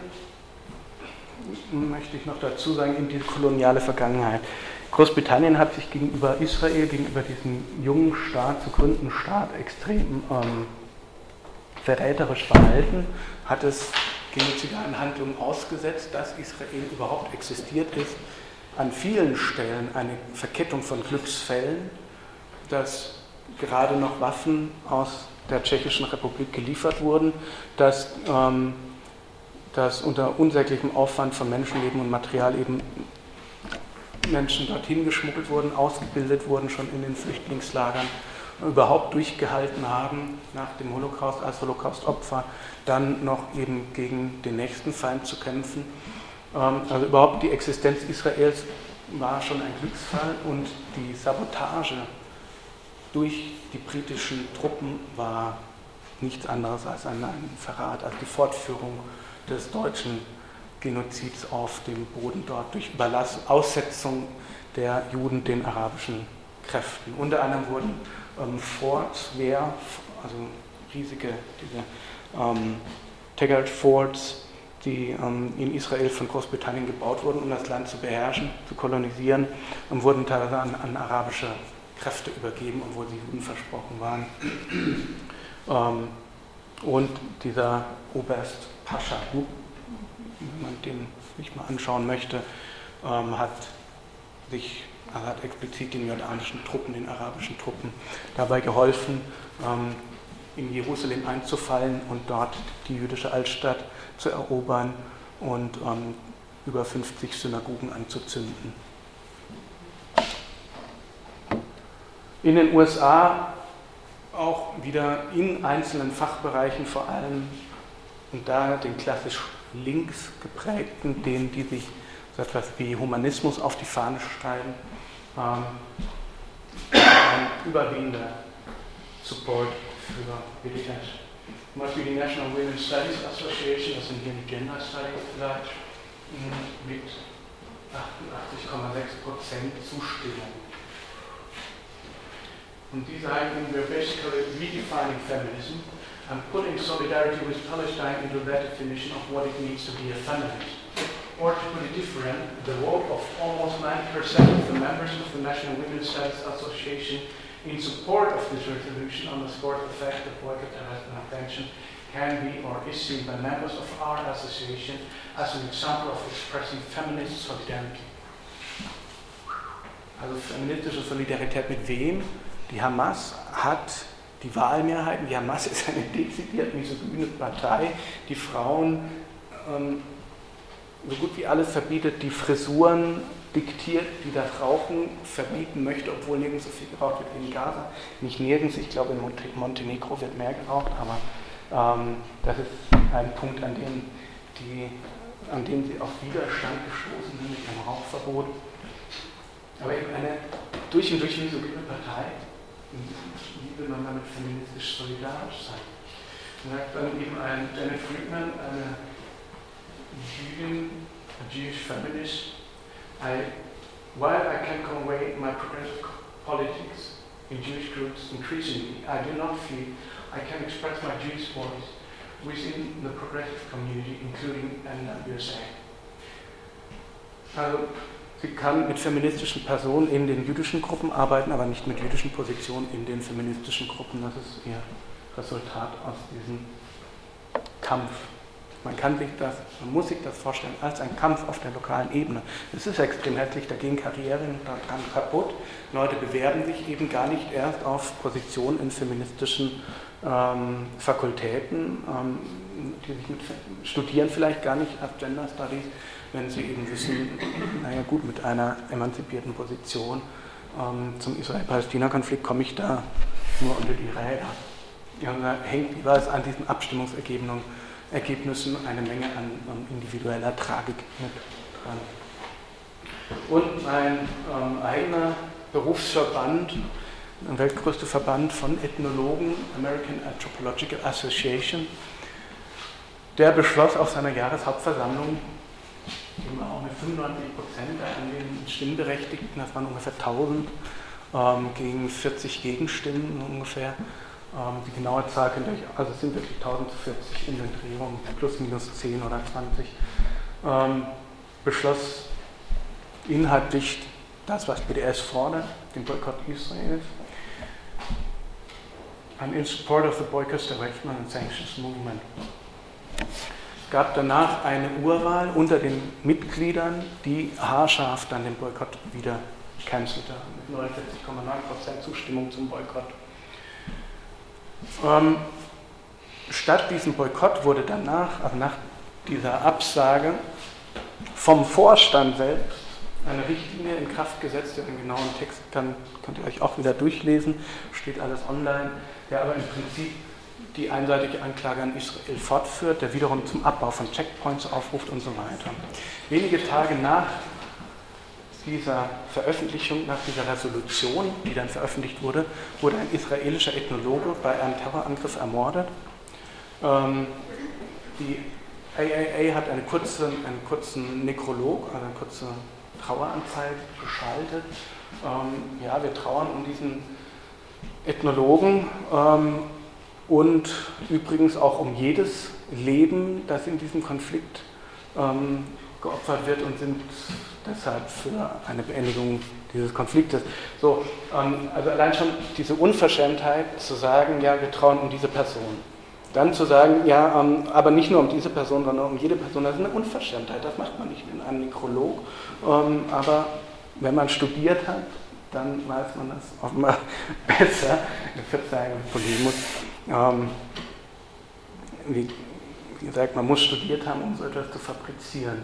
A: möchte ich noch dazu sagen, in die koloniale Vergangenheit. Großbritannien hat sich gegenüber Israel, gegenüber diesem jungen Staat, zu gründen Staat, extrem ähm, verräterisch verhalten, hat es genozidalen Handlungen ausgesetzt, dass Israel überhaupt existiert ist, an vielen Stellen eine Verkettung von Glücksfällen, dass gerade noch Waffen aus der Tschechischen Republik geliefert wurden, dass, ähm, dass unter unsäglichem Aufwand von Menschenleben und Material eben Menschen dorthin geschmuggelt wurden, ausgebildet wurden schon in den Flüchtlingslagern, überhaupt durchgehalten haben nach dem Holocaust als Holocaust-Opfer, dann noch eben gegen den nächsten Feind zu kämpfen. Ähm, also überhaupt die Existenz Israels war schon ein Glücksfall und die Sabotage durch die britischen Truppen war nichts anderes als ein, Verrat, als die Fortführung des deutschen Genozids auf dem Boden dort durch Überlass, Aussetzung der Juden den arabischen Kräften. Unter anderem wurden ähm, Forts, Wehr, also riesige diese ähm, Taggart Forts, die ähm, in Israel von Großbritannien gebaut wurden, um das Land zu beherrschen, zu kolonisieren, und wurden teilweise an, an arabische Kräfte übergeben, obwohl sie Juden versprochen waren. Ähm, und dieser Oberst Pascha, wenn man den sich mal anschauen möchte, ähm, hat sich er hat explizit den jordanischen Truppen, den arabischen Truppen dabei geholfen, ähm, in Jerusalem einzufallen und dort die jüdische Altstadt zu erobern und ähm, über 50 Synagogen anzuzünden. In den USA auch wieder in einzelnen Fachbereichen vor allem und da den klassisch links geprägten, denen die sich so etwas wie Humanismus auf die Fahne schreiben, ähm, ein überwiegender Support für BDS. Zum Beispiel die National Women's Studies Association, das sind hier die Gender Studies vielleicht, mit 88,6% Zustimmung. Und die sagen, we're basically redefining feminism and putting solidarity with Palestine into that definition of what it means to be a feminist. Or to put it different, the vote of almost 90% of the members of the National Women's Studies Association in support of this resolution underscores the fact that boycott, harassment, and attention can be or is seen by members of our association as an example of expressing feminist solidarity. Also feministische Solidarität mit wem? Die Hamas hat die Wahlmehrheiten. Die Hamas ist eine dezidiert misogyne Partei, die Frauen ähm, so gut wie alles verbietet, die Frisuren diktiert, die das Rauchen verbieten möchte, obwohl nirgends so viel geraucht wird wie in Gaza. Nicht nirgends, ich glaube in Montenegro wird mehr geraucht, aber ähm, das ist ein Punkt, an dem, die, an dem sie auf Widerstand gestoßen sind mit ihrem Rauchverbot. Aber eben eine durch und durch misogyne Partei, wie will man damit feministisch solidarisch sein? Sagt dann eben ein Janet Friedman, eine Juden, a Jewish feminist, I, while I can convey my progressive politics in Jewish groups increasingly, I do not feel I can express my Jewish voice within the progressive community, including NWSA. Also, sie kann mit feministischen Personen in den jüdischen Gruppen arbeiten, aber nicht mit jüdischen Positionen in den feministischen Gruppen. Das ist ihr Resultat aus diesem Kampf man kann sich das, man muss sich das vorstellen als ein Kampf auf der lokalen Ebene. Es ist extrem herzlich, da gehen Karrieren daran kaputt. Leute bewerben sich eben gar nicht erst auf Positionen in feministischen ähm, Fakultäten, ähm, die sich mit, studieren vielleicht gar nicht als Gender Studies, wenn sie eben wissen, naja gut, mit einer emanzipierten Position ähm, zum Israel-Palästina-Konflikt komme ich da nur unter die Räder. Ja, da hängt jeweils an diesen Abstimmungsergebnissen Ergebnissen eine Menge an, an individueller Tragik mit dran. Und mein ähm, eigener Berufsverband, der weltgrößte Verband von Ethnologen, American Anthropological Association, der beschloss auf seiner Jahreshauptversammlung, eben auch mit 95 Prozent an den Stimmberechtigten, das waren ungefähr 1000, ähm, gegen 40 Gegenstimmen ungefähr, ähm, die genaue Zahl könnt ihr euch, also es sind wirklich 1040 in den Drehungen, plus minus 10 oder 20, ähm, beschloss inhaltlich das, was BDS fordert, den Boykott Israels, and in support of the boycott, divestment and sanctions movement. Gab danach eine Urwahl unter den Mitgliedern, die haarscharf dann den Boykott wieder cancelte, mit 49,9% Zustimmung zum Boykott. Ähm, statt diesem Boykott wurde danach, also nach dieser Absage, vom Vorstand selbst eine Richtlinie in Kraft gesetzt, den genauen Text kann, könnt ihr euch auch wieder durchlesen, steht alles online, der aber im Prinzip die einseitige Anklage an Israel fortführt, der wiederum zum Abbau von Checkpoints aufruft und so weiter. Wenige Tage nach dieser Veröffentlichung, nach dieser Resolution, die dann veröffentlicht wurde, wurde ein israelischer Ethnologe bei einem Terrorangriff ermordet. Ähm, die AAA hat eine kurze, einen kurzen Nekrolog, also eine kurze Traueranzeige geschaltet. Ähm, ja, wir trauern um diesen Ethnologen ähm, und übrigens auch um jedes Leben, das in diesem Konflikt ähm, geopfert wird und sind deshalb für eine Beendigung dieses Konfliktes. So, ähm, also allein schon diese Unverschämtheit zu sagen, ja, wir trauen um diese Person. Dann zu sagen, ja, ähm, aber nicht nur um diese Person, sondern um jede Person, das ist eine Unverschämtheit, das macht man nicht in einem Nekrolog. Ähm, aber wenn man studiert hat, dann weiß man das offenbar besser. Verzeihung, Polemus. Ähm, wie gesagt, man muss studiert haben, um so etwas zu fabrizieren.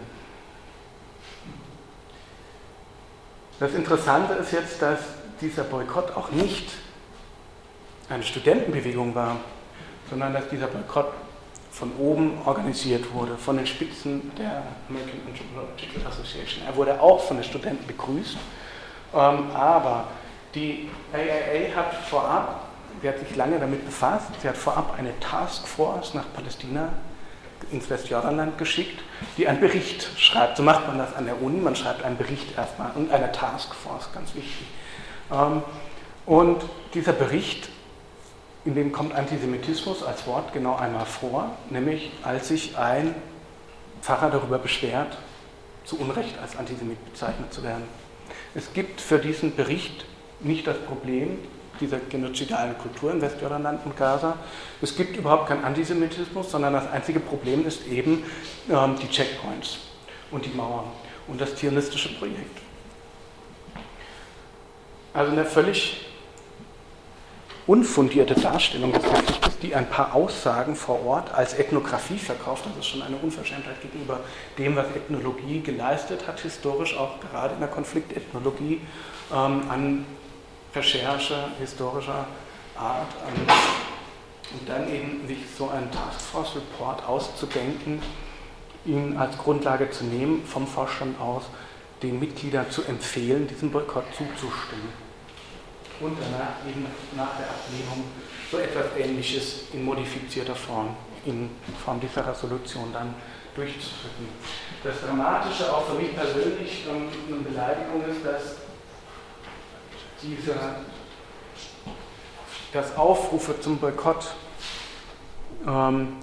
A: Das Interessante ist jetzt, dass dieser Boykott auch nicht eine Studentenbewegung war, sondern dass dieser Boykott von oben organisiert wurde, von den Spitzen der American Anthropological Association. Er wurde auch von den Studenten begrüßt, ähm, aber die AAA hat vorab, sie hat sich lange damit befasst, sie hat vorab eine Taskforce nach Palästina ins Westjordanland geschickt, die einen Bericht schreibt. So macht man das an der Uni, man schreibt einen Bericht erstmal und eine Taskforce, ganz wichtig. Ähm, und dieser Bericht in dem kommt Antisemitismus als Wort genau einmal vor, nämlich als sich ein Pfarrer darüber beschwert, zu Unrecht als Antisemit bezeichnet zu werden. Es gibt für diesen Bericht nicht das Problem dieser genozidalen Kultur in Westjordanland und Gaza. Es gibt überhaupt keinen Antisemitismus, sondern das einzige Problem ist eben ähm, die Checkpoints und die Mauern und das zionistische Projekt. Also eine völlig unfundierte Darstellung des Konfliktes, die ein paar Aussagen vor Ort als Ethnographie verkauft. Das ist schon eine Unverschämtheit gegenüber dem, was Ethnologie geleistet hat, historisch auch gerade in der Konfliktethnologie, ähm, an Recherche historischer Art. An, und dann eben sich so einen Taskforce-Report auszudenken, ihn als Grundlage zu nehmen, vom Vorstand aus den Mitgliedern zu empfehlen, diesem Boykott zuzustimmen und danach eben nach der Ablehnung so etwas Ähnliches in modifizierter Form, in Form dieser Resolution dann durchzuführen. Das Dramatische auch für mich persönlich eine Beleidigung ist, dass diese, dass Aufrufe zum Boykott ähm,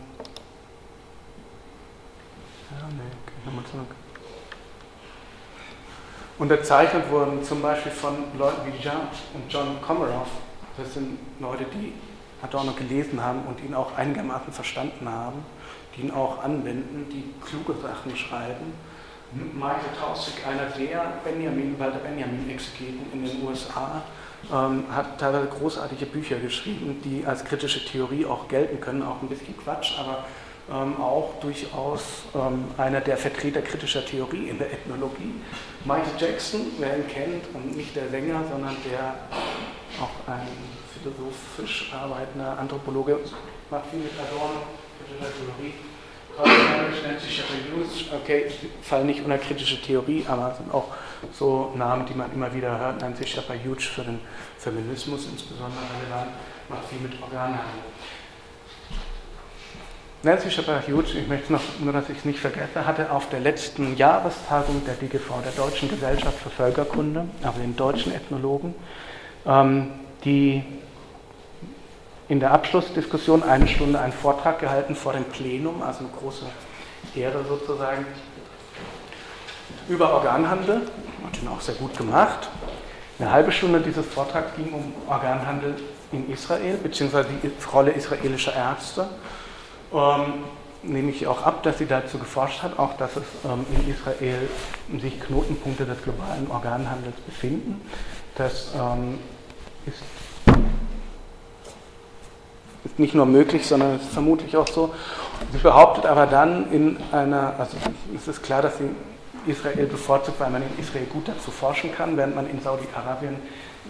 A: unterzeichnet wurden, zum Beispiel von Leuten wie Jean und John Komaroff. Das sind Leute, die Adorno gelesen haben und ihn auch einigermaßen verstanden haben, die ihn auch anwenden, die kluge Sachen schreiben. Michael Tausig, einer der Benjamin, Walter Benjamin-Exegeten in den USA, ähm, hat teilweise großartige Bücher geschrieben, die als kritische Theorie auch gelten können, auch ein bisschen Quatsch, aber ähm, auch durchaus ähm, einer der Vertreter kritischer Theorie in der Ethnologie. Michael Jackson, wer ihn kennt, und nicht der Sänger, sondern der auch ein philosophisch arbeitender Anthropologe, macht viel mit Adorno, kritischer Theorie. Okay, fallen nicht unter kritische Theorie, aber sind auch so Namen, die man immer wieder hört. Nancy Shepherd für den Feminismus insbesondere relevant, macht viel mit Organhandel. Nancy Scheper-Hughes, ich möchte noch, nur dass ich es nicht vergesse, hatte auf der letzten Jahrestagung der DGV, der Deutschen Gesellschaft für Völkerkunde, also den deutschen Ethnologen, ähm, die in der Abschlussdiskussion eine Stunde einen Vortrag gehalten vor dem Plenum, also eine große Ehre sozusagen, über Organhandel, hat ihn auch sehr gut gemacht. Eine halbe Stunde dieses Vortrags ging um Organhandel in Israel, beziehungsweise die Rolle israelischer Ärzte ähm, nehme ich auch ab, dass sie dazu geforscht hat, auch dass es ähm, in Israel sich Knotenpunkte des globalen Organhandels befinden. Das ähm, ist, ist, nicht nur möglich, sondern ist vermutlich auch so. Sie behauptet aber dann in einer, also es ist klar, dass sie Israel bevorzugt, weil man in Israel gut dazu forschen kann, während man in Saudi-Arabien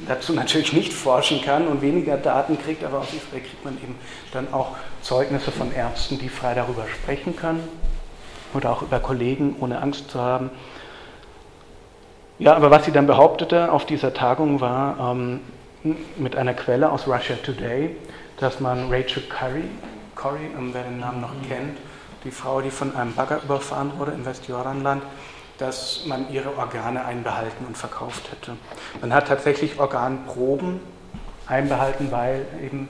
A: dazu natürlich nicht forschen kann und weniger Daten kriegt, aber aus Israel kriegt man eben dann auch Zeugnisse von Ärzten, die frei darüber sprechen können oder auch über Kollegen, ohne Angst zu haben. Ja, aber was sie dann behauptete auf dieser Tagung war ähm, mit einer Quelle aus Russia Today, dass man Rachel Curry, Corey, ähm, wer den Namen noch kennt, die Frau, die von einem Bagger überfahren wurde im Westjordanland, dass man ihre Organe einbehalten und verkauft hätte. Man hat tatsächlich Organproben einbehalten, weil eben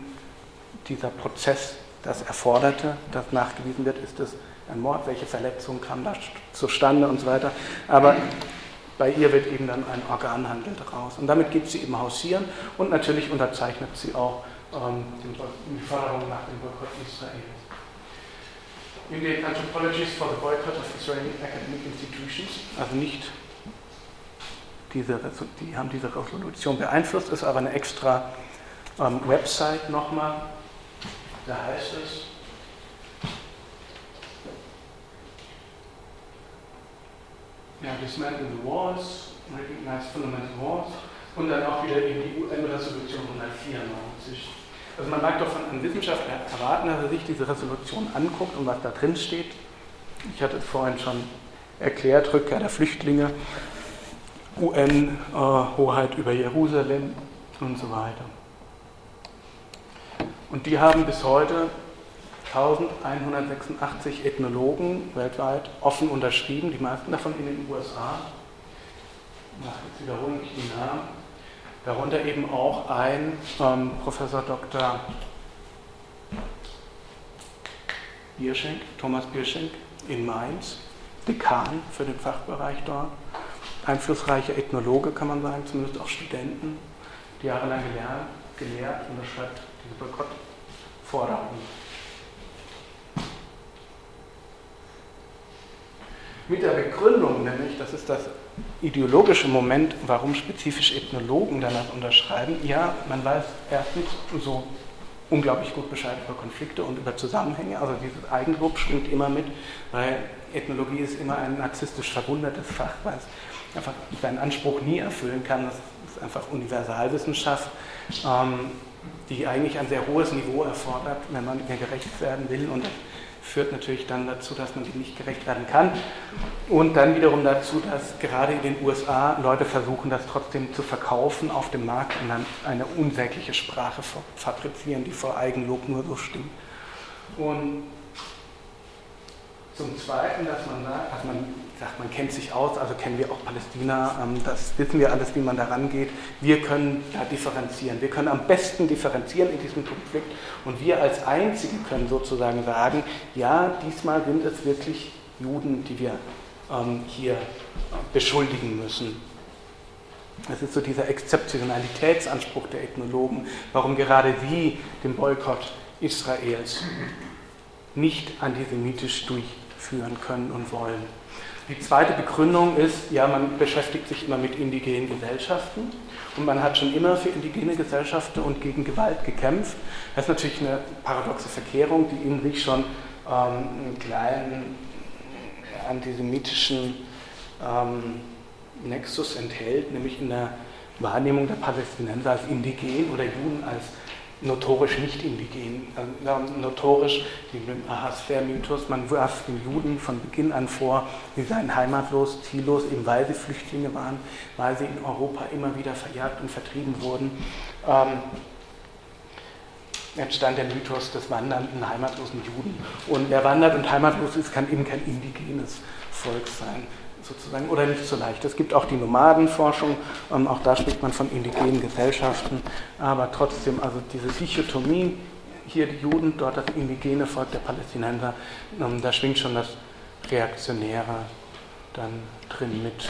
A: dieser Prozess das erforderte, dass nachgewiesen wird, ist es ein Mord, welche Verletzung kam da zustande und so weiter. Aber bei ihr wird eben dann ein Organhandel daraus. Und damit gibt sie eben hausieren und natürlich unterzeichnet sie auch ähm, die Forderung nach dem Boykott Israels. Indian Anthropologists for the Boycott of Israeli Academic Institutions, also nicht diese, die haben diese Resolution beeinflusst, ist aber eine extra ähm, Website nochmal. Da heißt es, ja, Dismantle the Walls, Recognize Fundamental Walls und dann auch wieder in die UN-Resolution 194. Also man mag doch von einem Wissenschaftler erwarten, dass er sich diese Resolution anguckt und was da drin steht. Ich hatte es vorhin schon erklärt, Rückkehr der Flüchtlinge, UN-Hoheit über Jerusalem und so weiter. Und die haben bis heute 1186 Ethnologen weltweit offen unterschrieben, die meisten davon in den USA. Jetzt wiederhole ich die Namen. Darunter eben auch ein ähm, Professor Dr. Bierschenk, Thomas Bierschenk in Mainz, Dekan für den Fachbereich dort, einflussreicher Ethnologe kann man sagen, zumindest auch Studenten, die jahrelang gelernt, gelehrt und schreibt diese Boykottforderungen. Mit der Begründung nämlich, das ist das ideologische Moment, warum spezifisch Ethnologen danach unterschreiben, ja, man weiß erstens so unglaublich gut Bescheid über Konflikte und über Zusammenhänge. Also dieses Eigenlob schwingt immer mit, weil Ethnologie ist immer ein narzisstisch verwundertes Fach, weil es einfach seinen Anspruch nie erfüllen kann. Das ist einfach Universalwissenschaft, ähm, die eigentlich ein sehr hohes Niveau erfordert, wenn man ihr gerecht werden will. Und führt natürlich dann dazu, dass man dem nicht gerecht werden kann. Und dann wiederum dazu, dass gerade in den USA Leute versuchen, das trotzdem zu verkaufen auf dem Markt und dann eine unsägliche Sprache fabrizieren, die vor Eigenlob nur so stimmt. Und zum Zweiten, dass man sagt, dass man sagt, man kennt sich aus, also kennen wir auch Palästina, ähm, das wissen wir alles, wie man da rangeht. Wir können da differenzieren. Wir können am besten differenzieren in diesem Konflikt und wir als Einzige können sozusagen sagen, ja, diesmal sind es wirklich Juden, die wir ähm, hier beschuldigen müssen. Es ist so dieser Exzeptionalitätsanspruch der Ethnologen, warum gerade sie den Boykott Israels nicht antisemitisch durchführen können und wollen. Die zweite Begründung ist, ja, man beschäftigt sich immer mit indigenen Gesellschaften und man hat schon immer für indigene Gesellschaften und gegen Gewalt gekämpft. Das ist natürlich eine paradoxe Verkehrung, die in sich schon ähm, einen kleinen antisemitischen ähm, Nexus enthält, nämlich in der Wahrnehmung der Palästinenser als indigen oder Juden als notorisch nicht indigen, äh, notorisch den Ahasver-Mythos, man warf den Juden von Beginn an vor, sie seien heimatlos, ziellos, eben weil sie Flüchtlinge waren, weil sie in Europa immer wieder verjagt und vertrieben wurden. Ähm, entstand der Mythos des wandernden, heimatlosen Juden. Und wer wandert und heimatlos ist, kann eben kein indigenes Volk sein sozusagen, oder nicht so leicht. Es gibt auch die Nomadenforschung, ähm, auch da spricht man von indigenen Gesellschaften, aber trotzdem, also diese Dichotomie, hier die Juden, dort das indigene Volk der Palästinenser, ähm, da schwingt schon das Reaktionäre dann drin mit.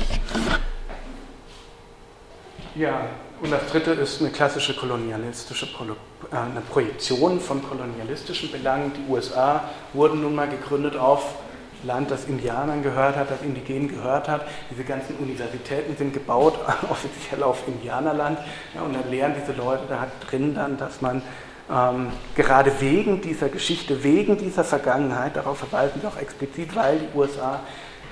A: Ja, Und das dritte ist eine klassische kolonialistische Pro äh, eine Projektion von kolonialistischen Belangen. Die USA wurden nun mal gegründet auf Land, das Indianern gehört hat, das Indigenen gehört hat. Diese ganzen Universitäten sind gebaut offiziell auf Indianerland. Ja, und dann lehren diese Leute da drin dann, dass man ähm, gerade wegen dieser Geschichte, wegen dieser Vergangenheit, darauf verweisen wir auch explizit, weil die USA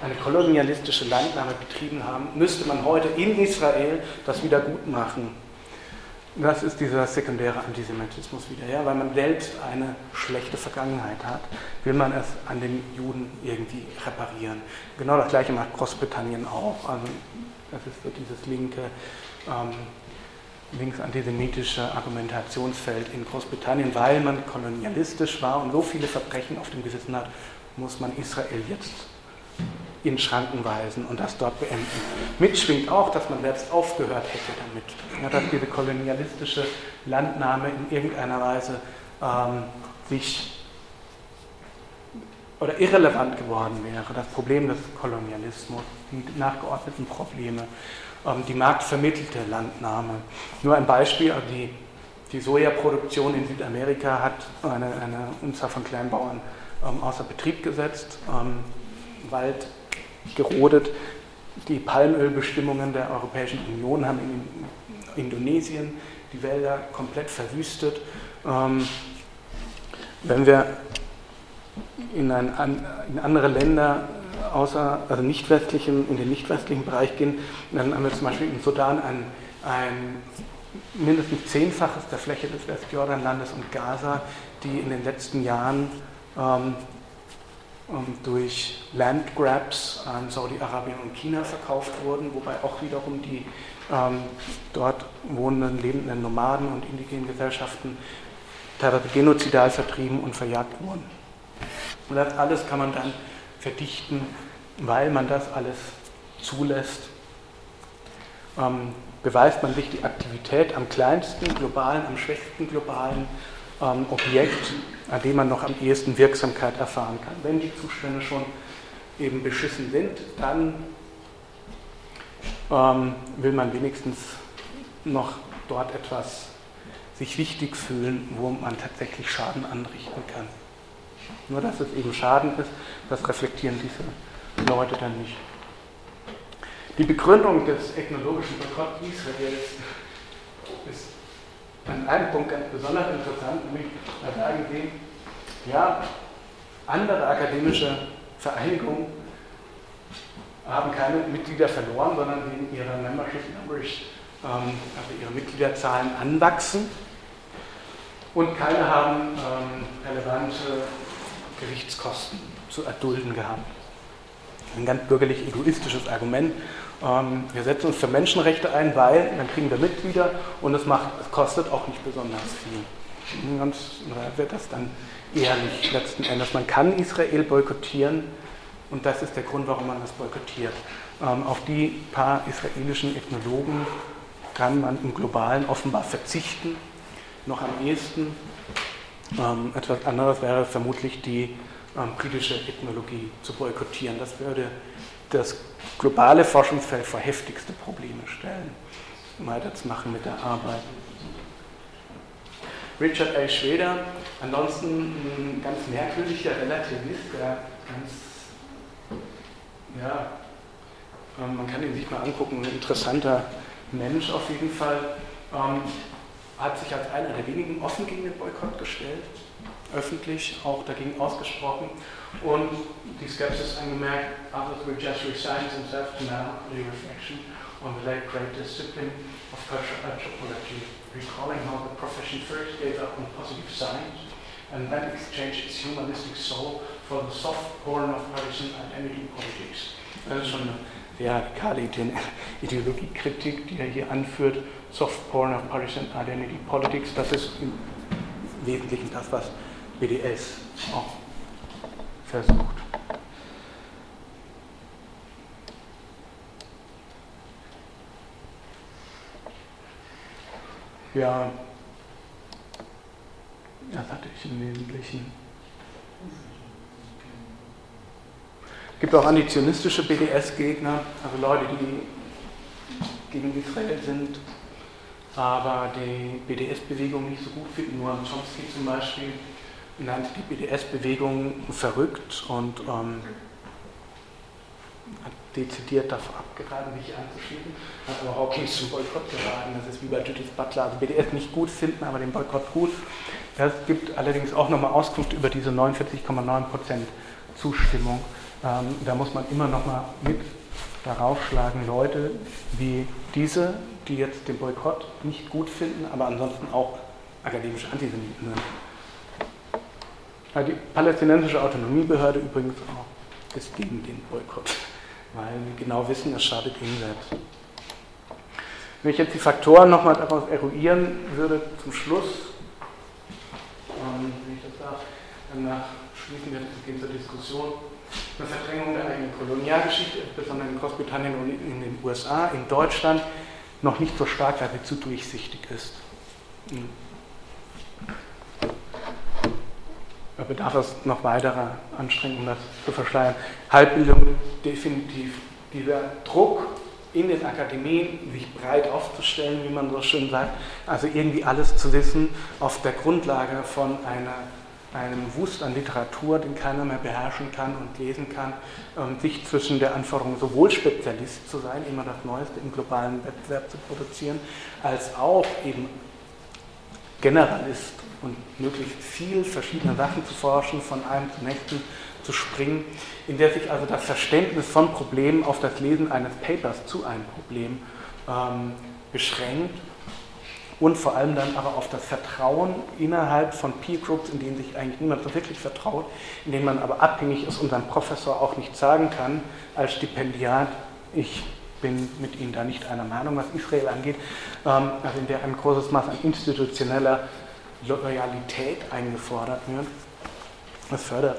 A: eine kolonialistische Landnahme betrieben haben, müsste man heute in Israel das wieder gut machen. Das ist dieser sekundäre Antisemitismus wieder, ja, weil man selbst eine schlechte Vergangenheit hat, will man es an den Juden irgendwie reparieren. Genau das gleiche macht Großbritannien auch. Also das ist so dieses linke, ähm, linksantisemitische Argumentationsfeld in Großbritannien, weil man kolonialistisch war und so viele Verbrechen auf dem Gewissen hat, muss man Israel jetzt in Schranken weisen und das dort beenden. Mitschwingt auch, dass man selbst aufgehört hätte damit, ja, dass diese kolonialistische Landnahme in irgendeiner Weise ähm, sich oder irrelevant geworden wäre. Das Problem des Kolonialismus, die nachgeordneten Probleme, ähm, die marktvermittelte Landnahme. Nur ein Beispiel, also die, die Sojaproduktion in Südamerika hat eine, eine Unzahl von Kleinbauern ähm, außer Betrieb gesetzt. Ähm, Wald gerodet. Die Palmölbestimmungen der Europäischen Union haben in Indonesien die Wälder komplett verwüstet. Ähm, wenn wir in, ein, in, andere Länder außer, also nicht westlichen, in den nicht westlichen Bereich gehen, dann haben wir zum Beispiel im Sudan ein, ein mindestens zehnfaches der Fläche des Westjordanlandes und Gaza, die in den letzten Jahren ähm, durch Landgrabs an Saudi-Arabien und China verkauft wurden, wobei auch wiederum die ähm, dort wohnenden, lebenden Nomaden und indigenen Gesellschaften teilweise genozidal vertrieben und verjagt wurden. Und das alles kann man dann verdichten, weil man das alles zulässt. Ähm, beweist man sich die Aktivität am kleinsten globalen, am schwächsten globalen ähm, Objekt, an dem man noch am ehesten Wirksamkeit erfahren kann. Wenn die Zustände schon eben beschissen sind, dann ähm, will man wenigstens noch dort etwas sich wichtig fühlen, wo man tatsächlich Schaden anrichten kann. Nur dass es eben Schaden ist, das reflektieren diese Leute dann nicht. Die Begründung des ethnologischen Boykotts Israels ist an einem Punkt ganz besonders interessant, nämlich da sagen Sie, ja, andere akademische Vereinigungen haben keine Mitglieder verloren, sondern sehen ihre Membership Numbers, ähm, also ihre Mitgliederzahlen anwachsen. Und keine haben ähm, relevante Gerichtskosten zu erdulden gehabt. Ein ganz bürgerlich egoistisches Argument, ähm, wir setzen uns für Menschenrechte ein, weil dann kriegen wir Mitglieder und es, macht, es kostet auch nicht besonders viel. Ganz wird das dann ehrlich letzten Endes. Man kann Israel boykottieren und das ist der Grund, warum man das boykottiert. Ähm, auf die paar israelischen Ethnologen kann man im Globalen offenbar verzichten. Noch am ehesten. Ähm, etwas anderes wäre vermutlich die britische Ethnologie zu boykottieren. Das würde das globale Forschungsfeld vor heftigste Probleme stellen, weiterzumachen mit der Arbeit. Richard A. Schweder, ansonsten ein ganz merkwürdiger Relativist, der ganz, ja, ähm, man kann ihn sich mal angucken, ein interessanter Mensch auf jeden Fall, ähm, hat sich als einer der wenigen offen gegen den Boykott gestellt, öffentlich auch dagegen ausgesprochen und die Skepsis angemerkt, others will just resign themselves to melancholy reflection on the late great discipline of anthropology, recalling how the profession first gave up on positive science and then exchanged its humanistic soul for the soft porn of partisan identity politics. Das ist schon eine radikale Ideologiekritik, die er hier anführt. Soft porn of partisan identity politics, das ist im Wesentlichen das, was BDS auch versucht. Ja, das hatte ich im Wesentlichen. Es gibt auch antizionistische BDS-Gegner, also Leute, die gegen Israel sind. aber die BDS-Bewegung nicht so gut finden. Nur Chomsky zum Beispiel nannte die BDS-Bewegung verrückt und ähm, hat dezidiert davor abgeraten, sich anzuschließen, hat aber Hawkins zum Boykott geraten. Das ist wie bei Judith Butler, also BDS nicht gut finden, aber den Boykott gut. Das gibt allerdings auch nochmal Auskunft über diese 49,9% Zustimmung. Ähm, da muss man immer nochmal mit darauf schlagen, Leute wie diese, die jetzt den Boykott nicht gut finden, aber ansonsten auch akademische Antisemiten sind. Die palästinensische Autonomiebehörde übrigens auch ist gegen den Boykott, weil wir genau wissen, es schadet ihnen selbst. Wenn ich jetzt die Faktoren nochmal daraus eruieren würde, zum Schluss, ähm, wenn ich das darf, danach schließen wir das gehen zur Diskussion. Eine Verdrängung der eigenen Kolonialgeschichte, insbesondere in Großbritannien und in den USA, in Deutschland noch nicht so stark, weil sie zu durchsichtig ist. Hm. Da bedarf es noch weiterer Anstrengungen, das zu verschleiern. Halbbildung definitiv. Dieser Druck in den Akademien, sich breit aufzustellen, wie man so schön sagt, also irgendwie alles zu wissen auf der Grundlage von einer einem Wust an Literatur, den keiner mehr beherrschen kann und lesen kann, ähm, sich zwischen der Anforderung, sowohl Spezialist zu sein, immer das Neueste im globalen Wettbewerb zu produzieren, als auch eben Generalist und möglichst viel verschiedene Sachen zu forschen, von einem zum nächsten zu springen, in der sich also das Verständnis von Problemen auf das Lesen eines Papers zu einem Problem ähm, beschränkt und vor allem dann aber auf das Vertrauen innerhalb von Peer Groups, in denen sich eigentlich niemand so wirklich vertraut, in denen man aber abhängig ist und seinem Professor auch nicht sagen kann, als Stipendiat, ich bin mit Ihnen da nicht einer Meinung, was Israel angeht, ähm, also in der ein großes Maß an institutioneller Loyalität eingefordert wird. Das fördert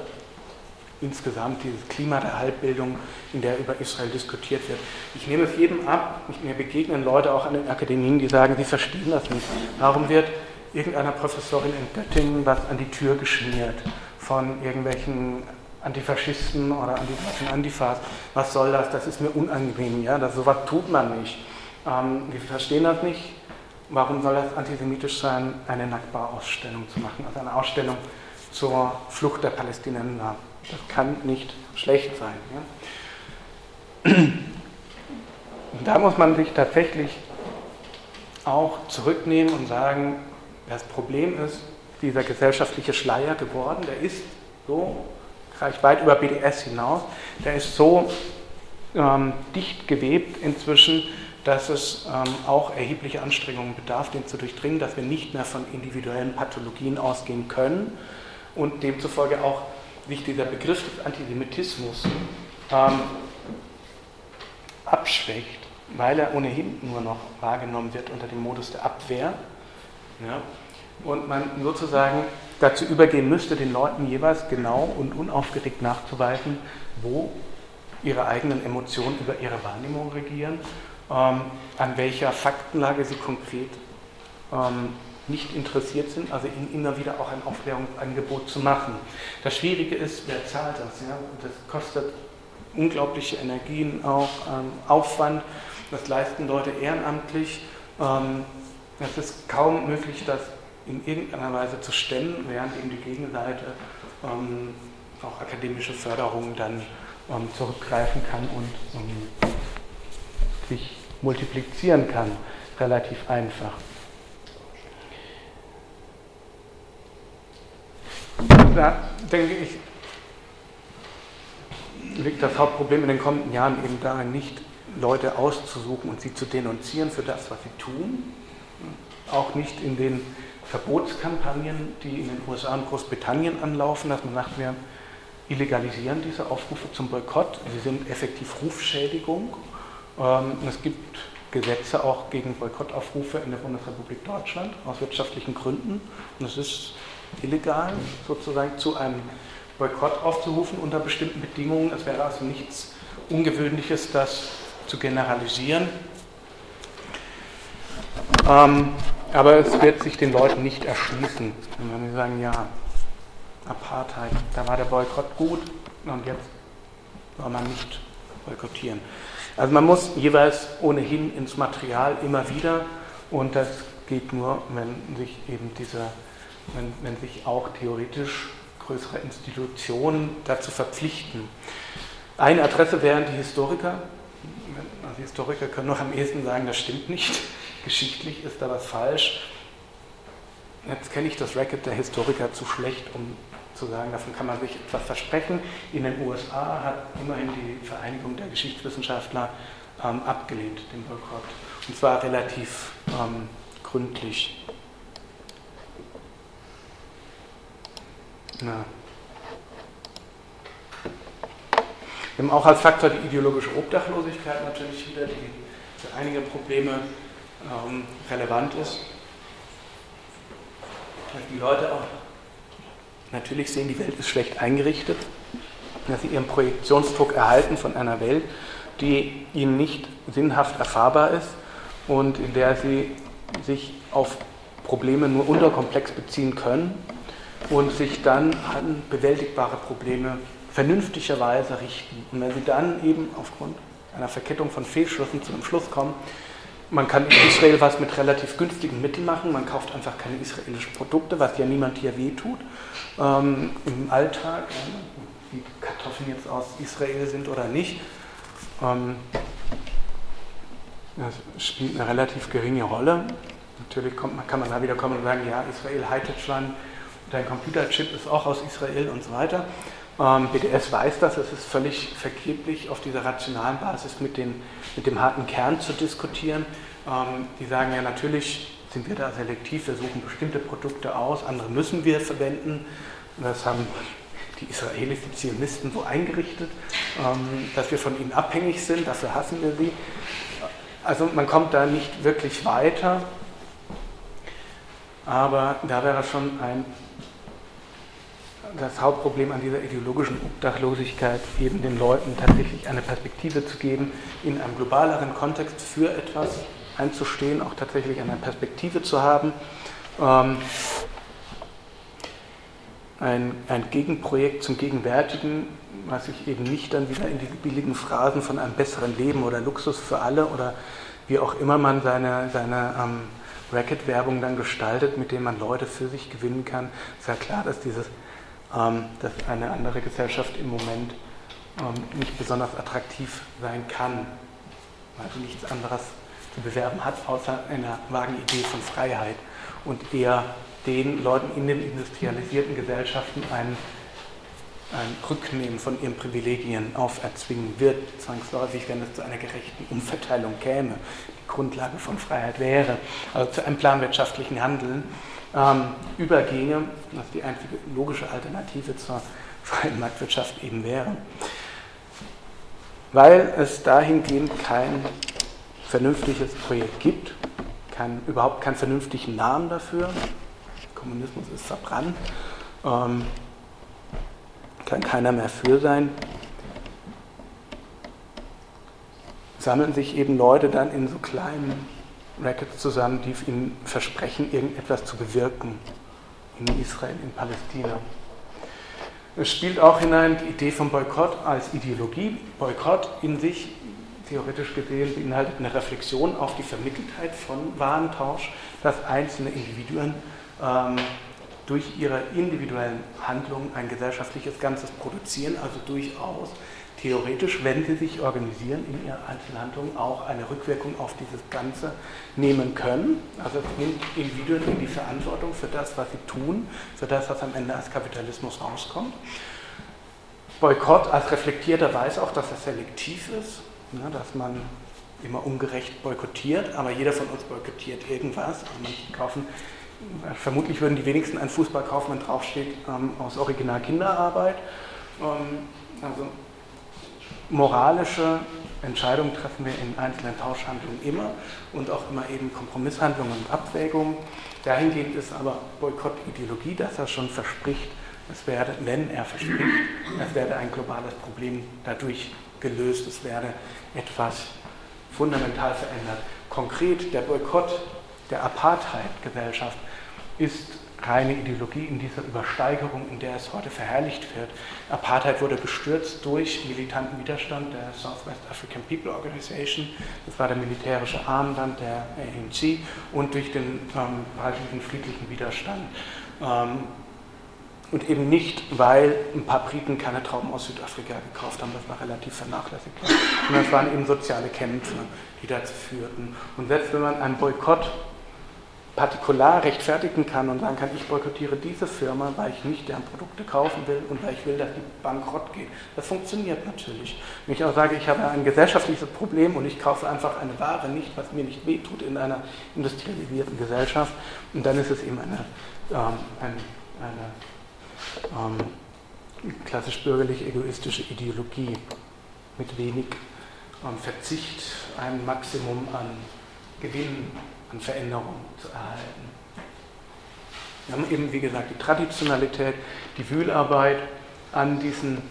A: insgesamt dieses Klima der Halbbildung, in der über Israel diskutiert wird. Ich nehme es jedem ab, mir begegnen Leute auch an den Akademien, die sagen, sie verstehen das nicht. Warum wird irgendeiner Professorin in Göttingen was an die Tür geschmiert von irgendwelchen Antifaschisten oder anti Antifas? Was soll das? Das ist mir unangenehm. Ja? Das, sowas tut man nicht. Ähm, die verstehen das nicht. Warum soll das antisemitisch sein, eine Nakba-Ausstellung zu machen? Also eine Ausstellung zur Flucht der Palästinenser. Das kann nicht schlecht sein. Ja? Und da muss man sich tatsächlich auch zurücknehmen und sagen, das Problem ist, dieser gesellschaftliche Schleier geworden, der ist so, reicht weit über BDS hinaus, der ist so ähm, dicht gewebt inzwischen, dass es ähm, auch erhebliche Anstrengungen bedarf, den zu durchdringen, dass wir nicht mehr von individuellen Pathologien ausgehen können und demzufolge auch sich dieser Begriff des Antisemitismus ähm, abschwächt, weil er ohnehin nur noch wahrgenommen wird unter dem Modus der Abwehr. Ja, und man sozusagen dazu übergehen müsste, den Leuten jeweils genau und unaufgeregt nachzuweisen, wo ihre eigenen Emotionen über ihre Wahrnehmung regieren, ähm, an welcher Faktenlage sie konkret ähm, nicht interessiert sind, also ihnen immer wieder auch ein Aufklärungsangebot zu machen. Das Schwierige ist, wer zahlt das? Ja? Das kostet unglaubliche Energien, auch ähm, Aufwand. Das leisten Leute ehrenamtlich. Ähm, es ist kaum möglich, das in irgendeiner Weise zu stemmen, während eben die Gegenseite ähm, auch akademische Förderung dann ähm, zurückgreifen kann und sich multiplizieren kann, relativ einfach. Da denke ich, liegt das Hauptproblem in den kommenden Jahren eben darin, nicht Leute auszusuchen und sie zu denunzieren für das, was sie tun. Auch nicht in den Verbotskampagnen, die in den USA und Großbritannien anlaufen, dass man sagt, wir illegalisieren diese Aufrufe zum Boykott. Sie sind effektiv Rufschädigung. Ähm, es gibt Gesetze auch gegen Boykottaufrufe in der Bundesrepublik Deutschland aus wirtschaftlichen Gründen. Und es ist illegal, sozusagen zu einem Boykott aufzurufen unter bestimmten Bedingungen. Es wäre also nichts Ungewöhnliches, das zu generalisieren. Ähm, aber es wird sich den Leuten nicht erschließen, wenn sie sagen, ja, Apartheid, da war der Boykott gut und jetzt soll man nicht boykottieren. Also man muss jeweils ohnehin ins Material immer wieder Und das geht nur, wenn sich eben diese, wenn, wenn sich auch theoretisch größere Institutionen dazu verpflichten. Eine Adresse wären die Historiker. Also Historiker können noch am ehesten sagen, das stimmt nicht. Geschichtlich ist da was falsch. Jetzt kenne ich das Racket der Historiker zu schlecht, um zu sagen, davon kann man sich etwas versprechen. In den USA hat immerhin die Vereinigung der Geschichtswissenschaftler ähm, abgelehnt, den Boykott. Und zwar relativ ähm, gründlich. Ja. Wir haben auch als Faktor die ideologische Obdachlosigkeit natürlich wieder, die für einige Probleme ähm, relevant ist. Die Leute auch natürlich sehen, die Welt ist schlecht eingerichtet, dass sie ihren Projektionsdruck erhalten von einer Welt, die ihnen nicht sinnhaft erfahrbar ist und in der sie sich auf Probleme nur unterkomplex beziehen können und sich dann an bewältigbare Probleme vernünftigerweise richten. Und wenn sie dann eben aufgrund einer Verkettung von Fehlschlüssen zu einem Schluss kommen, man kann in Israel was mit relativ günstigen Mitteln machen, man kauft einfach keine israelischen Produkte, was ja niemand hier wehtut. Ähm, Im Alltag, wie Kartoffeln jetzt aus Israel sind oder nicht, ähm, spielt eine relativ geringe Rolle. Natürlich kommt, kann man da wieder kommen und sagen, ja, Israel Hightech-Land, dein Computerchip ist auch aus Israel und so weiter. Ähm, BDS weiß das, es ist völlig vergeblich, auf dieser rationalen Basis mit, den, mit dem harten Kern zu diskutieren. Ähm, die sagen ja, natürlich sind wir da selektiv, wir suchen bestimmte Produkte aus, andere müssen wir verwenden. Das haben die Israelis, die Zionisten so eingerichtet, ähm, dass wir von ihnen abhängig sind, dafür hassen wir sie. Also man kommt da nicht wirklich weiter, aber da wäre schon ein das Hauptproblem an dieser ideologischen Obdachlosigkeit, eben den Leuten tatsächlich eine Perspektive zu geben, in einem globaleren Kontext für etwas einzustehen, auch tatsächlich eine Perspektive zu haben. Ähm, ein, ein Gegenprojekt zum Gegenwärtigen, was sich eben nicht dann wieder in die billigen Phrasen von einem besseren Leben oder Luxus für alle oder wie auch immer man seine, seine ähm, Racket-Werbung dann gestaltet, mit dem man Leute für sich gewinnen kann, ist ja klar, dass dieses ähm, dass eine andere Gesellschaft im Moment ähm, nicht besonders attraktiv sein kann, weil sie nichts anderes zu bewerben hat, außer einer vagen Idee von Freiheit. Und eher den Leuten in den industrialisierten Gesellschaften ein, ein Rücknehmen von ihren Privilegien auferzwingen wird, zwangsläufig, wenn es zu einer gerechten Umverteilung käme, die Grundlage von Freiheit wäre, also zu einem planwirtschaftlichen Handeln ähm, überginge, was die einzige logische Alternative zur freien Marktwirtschaft eben wäre. Weil es dahingehend kein vernünftiges Projekt gibt, kein, überhaupt keinen vernünftigen Namen dafür. Kommunismus ist verbrannt, ähm, kann keiner mehr für sein. Sammeln sich eben Leute dann in so kleinen Rackets zusammen, die ihnen versprechen, irgendetwas zu bewirken in Israel, in Palästina. Es spielt auch hinein die Idee vom Boykott als Ideologie. Boykott in sich, theoretisch gesehen, beinhaltet eine Reflexion auf die Vermitteltheit von Warentausch, dass einzelne Individuen ähm, durch ihre individuellen Handlungen ein gesellschaftliches Ganzes produzieren, also durchaus theoretisch, wenn sie sich organisieren in ihren Einzelhandlungen, auch eine Rückwirkung auf dieses Ganze nehmen können. Also es nimmt Individuen in die Verantwortung für das, was sie tun, für das, was am Ende als Kapitalismus rauskommt. Boykott als Reflektierter weiß auch, dass er selektiv ist, ne, dass man immer ungerecht boykottiert, aber jeder von uns boykottiert irgendwas. Manche kaufen, vermutlich würden die wenigsten einen Fußball kaufen, wenn draufsteht, ähm, aus Original Kinderarbeit. Ähm, also moralische Entscheidungen treffen wir in einzelnen Tauschhandlungen immer und auch immer eben Kompromisshandlungen und Abwägungen. Dahingehend ist aber Boykott Ideologie, dass er schon verspricht, es werde, wenn er verspricht, es werde ein globales Problem dadurch gelöst, es werde etwas fundamental verändert. Konkret der Boykott der Apartheid-Gesellschaft ist reine Ideologie, in dieser Übersteigerung, in der es heute verherrlicht wird. Apartheid wurde gestürzt durch militanten Widerstand der Southwest African People Organization, das war der militärische Arm dann der ANC, und durch den ähm, friedlichen Widerstand. Ähm, und eben nicht, weil ein paar Briten keine Trauben aus Südafrika gekauft haben, das war relativ vernachlässigt, sondern es waren eben soziale Kämpfe, die dazu führten. Und selbst wenn man einen Boykott partikular rechtfertigen kann und sagen kann, ich boykottiere diese Firma, weil ich nicht deren Produkte kaufen will und weil ich will, dass die bankrott geht. Das funktioniert natürlich. Wenn ich auch sage, ich habe ein gesellschaftliches Problem und ich kaufe einfach eine Ware nicht, was mir nicht wehtut in einer industrialisierten Gesellschaft, und dann ist es eben eine, ähm, eine, eine ähm, klassisch bürgerlich egoistische Ideologie mit wenig ähm, Verzicht, ein Maximum an Gewinn an Veränderung zu erhalten. Wir haben eben, wie gesagt, die Traditionalität, die Wühlarbeit an diesen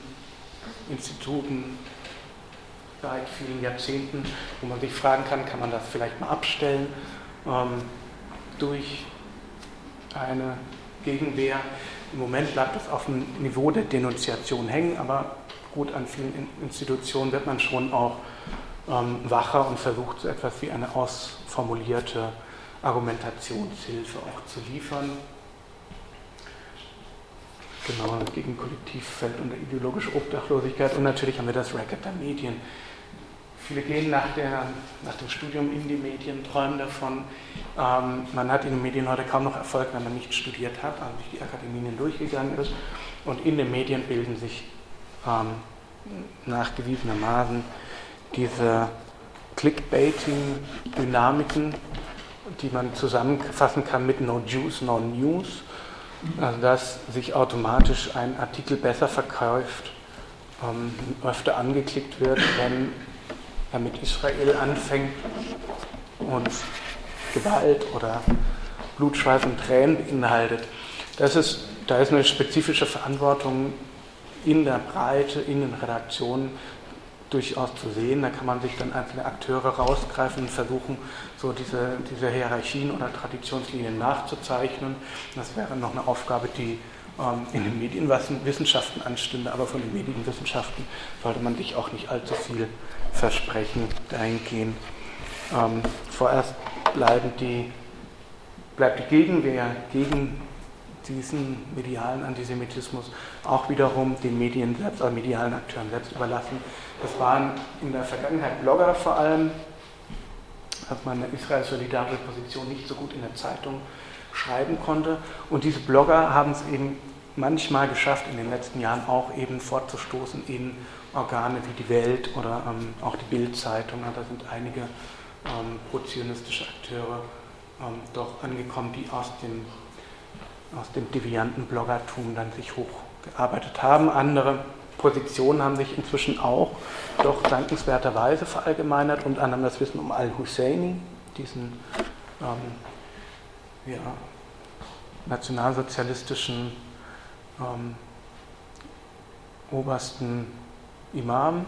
A: Instituten seit vielen Jahrzehnten, wo man sich fragen kann, kann man das vielleicht mal abstellen ähm, durch eine Gegenwehr. Im Moment bleibt es auf dem Niveau der Denunziation hängen, aber gut, an vielen Institutionen wird man schon auch ähm, wacher und versucht so etwas wie eine ausformulierte Argumentationshilfe auch zu liefern. Genau, gegen Kollektivfeld und ideologische Obdachlosigkeit. Und natürlich haben wir das Racket der Medien. Viele gehen nach, der, nach dem Studium in die Medien, träumen davon. Ähm, man hat in den Medien heute kaum noch Erfolg, wenn man nicht studiert hat, also durch die Akademien durchgegangen ist. Und in den Medien bilden sich ähm, nachgewiesenermaßen diese Clickbaiting-Dynamiken, die man zusammenfassen kann mit No Juice, No News, also dass sich automatisch ein Artikel besser verkauft, ähm, öfter angeklickt wird, wenn er mit Israel anfängt und Gewalt oder Blutschweiß und Tränen beinhaltet. Das ist, da ist eine spezifische Verantwortung in der Breite, in den Redaktionen durchaus zu sehen. Da kann man sich dann einzelne Akteure rausgreifen und versuchen, so diese, diese Hierarchien oder Traditionslinien nachzuzeichnen. Das wäre noch eine Aufgabe, die ähm, in den Medienwissenschaften anstünde, aber von den Medienwissenschaften sollte man sich auch nicht allzu viel versprechen dahingehend. Ähm, vorerst bleiben die, bleibt die Gegenwehr gegen diesen medialen Antisemitismus auch wiederum den Medien selbst, also medialen Akteuren selbst überlassen. Das waren in der Vergangenheit Blogger vor allem, dass man eine israel-solidarische Position nicht so gut in der Zeitung schreiben konnte. Und diese Blogger haben es eben manchmal geschafft, in den letzten Jahren auch eben fortzustoßen in Organe wie die Welt oder ähm, auch die Bild-Zeitung. Da sind einige ähm, prozionistische Akteure ähm, doch angekommen, die aus dem aus dem devianten Bloggertum dann sich hochgearbeitet haben. Andere Positionen haben sich inzwischen auch doch dankenswerterweise verallgemeinert, unter anderem das Wissen um Al-Husseini, diesen ähm, ja, nationalsozialistischen ähm, obersten Imam.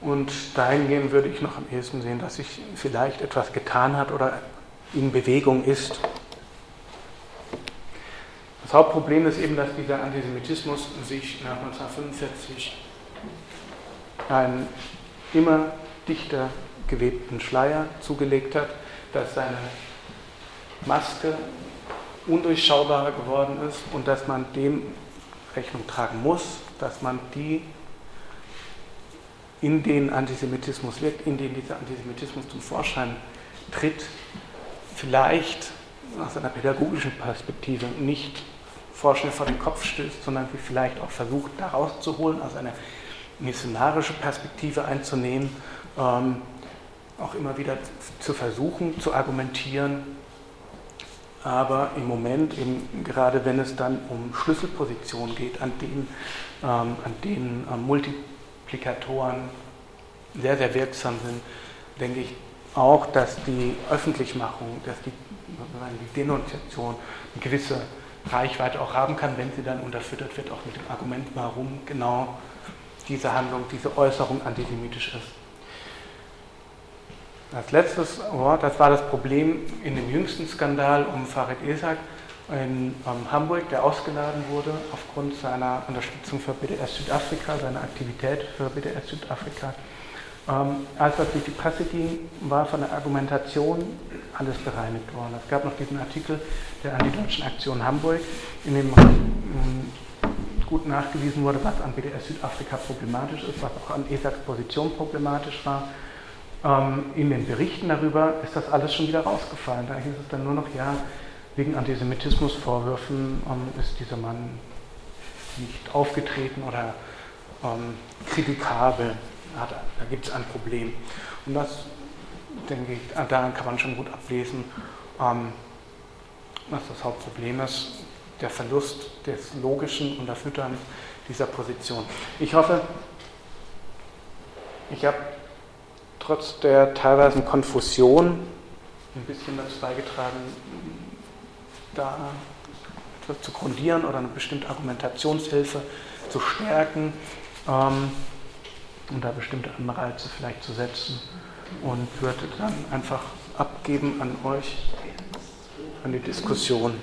A: Und dahingehend würde ich noch am ehesten sehen, dass sich vielleicht etwas getan hat oder in Bewegung ist. Das Hauptproblem ist eben, dass dieser Antisemitismus sich nach 1945 einen immer dichter gewebten Schleier zugelegt hat, dass seine Maske undurchschaubarer geworden ist und dass man dem Rechnung tragen muss, dass man die, in denen Antisemitismus wirkt, in denen dieser Antisemitismus zum Vorschein tritt, vielleicht aus einer pädagogischen Perspektive nicht vorschnell vor den Kopf stößt, sondern vielleicht auch versucht, da rauszuholen, aus einer missionarischen Perspektive einzunehmen, ähm, auch immer wieder zu versuchen, zu argumentieren. Aber im Moment, eben, gerade wenn es dann um Schlüsselpositionen geht, an denen, ähm, an denen ähm, Multiplikatoren sehr, sehr wirksam sind, denke ich, auch, dass die Öffentlichmachung, dass die, die Denunziation eine gewisse Reichweite auch haben kann, wenn sie dann unterfüttert wird, auch mit dem Argument, warum genau diese Handlung, diese Äußerung antisemitisch ist. Als letztes Wort, das war das Problem in dem jüngsten Skandal um Farid Esak in ähm, Hamburg, der ausgeladen wurde aufgrund seiner Unterstützung für BDS Südafrika, seiner Aktivität für BDS Südafrika. Ähm, als das durch die Presse ging, war von der Argumentation alles bereinigt worden. Es gab noch diesen Artikel der Antideutschen Aktion Hamburg, in dem ähm, gut nachgewiesen wurde, was an BDS Südafrika problematisch ist, was auch an ESACs Position problematisch war. Ähm, in den Berichten darüber ist das alles schon wieder rausgefallen. Da hieß es dann nur noch, ja, wegen Antisemitismusvorwürfen ähm, ist dieser Mann nicht aufgetreten oder ähm, kritikabel. Ja, da, da gibt es ein Problem. Und das, denke ich, daran kann man schon gut ablesen, ähm, was das Hauptproblem ist, der Verlust des logischen Unterfütterns dieser Position. Ich hoffe, ich habe trotz der teilweisen Konfusion ein bisschen dazu beigetragen, da etwas zu grundieren oder eine bestimmte Argumentationshilfe zu stärken ähm, und da bestimmte Anreize vielleicht zu setzen und würde dann einfach abgeben an euch, an die Diskussion.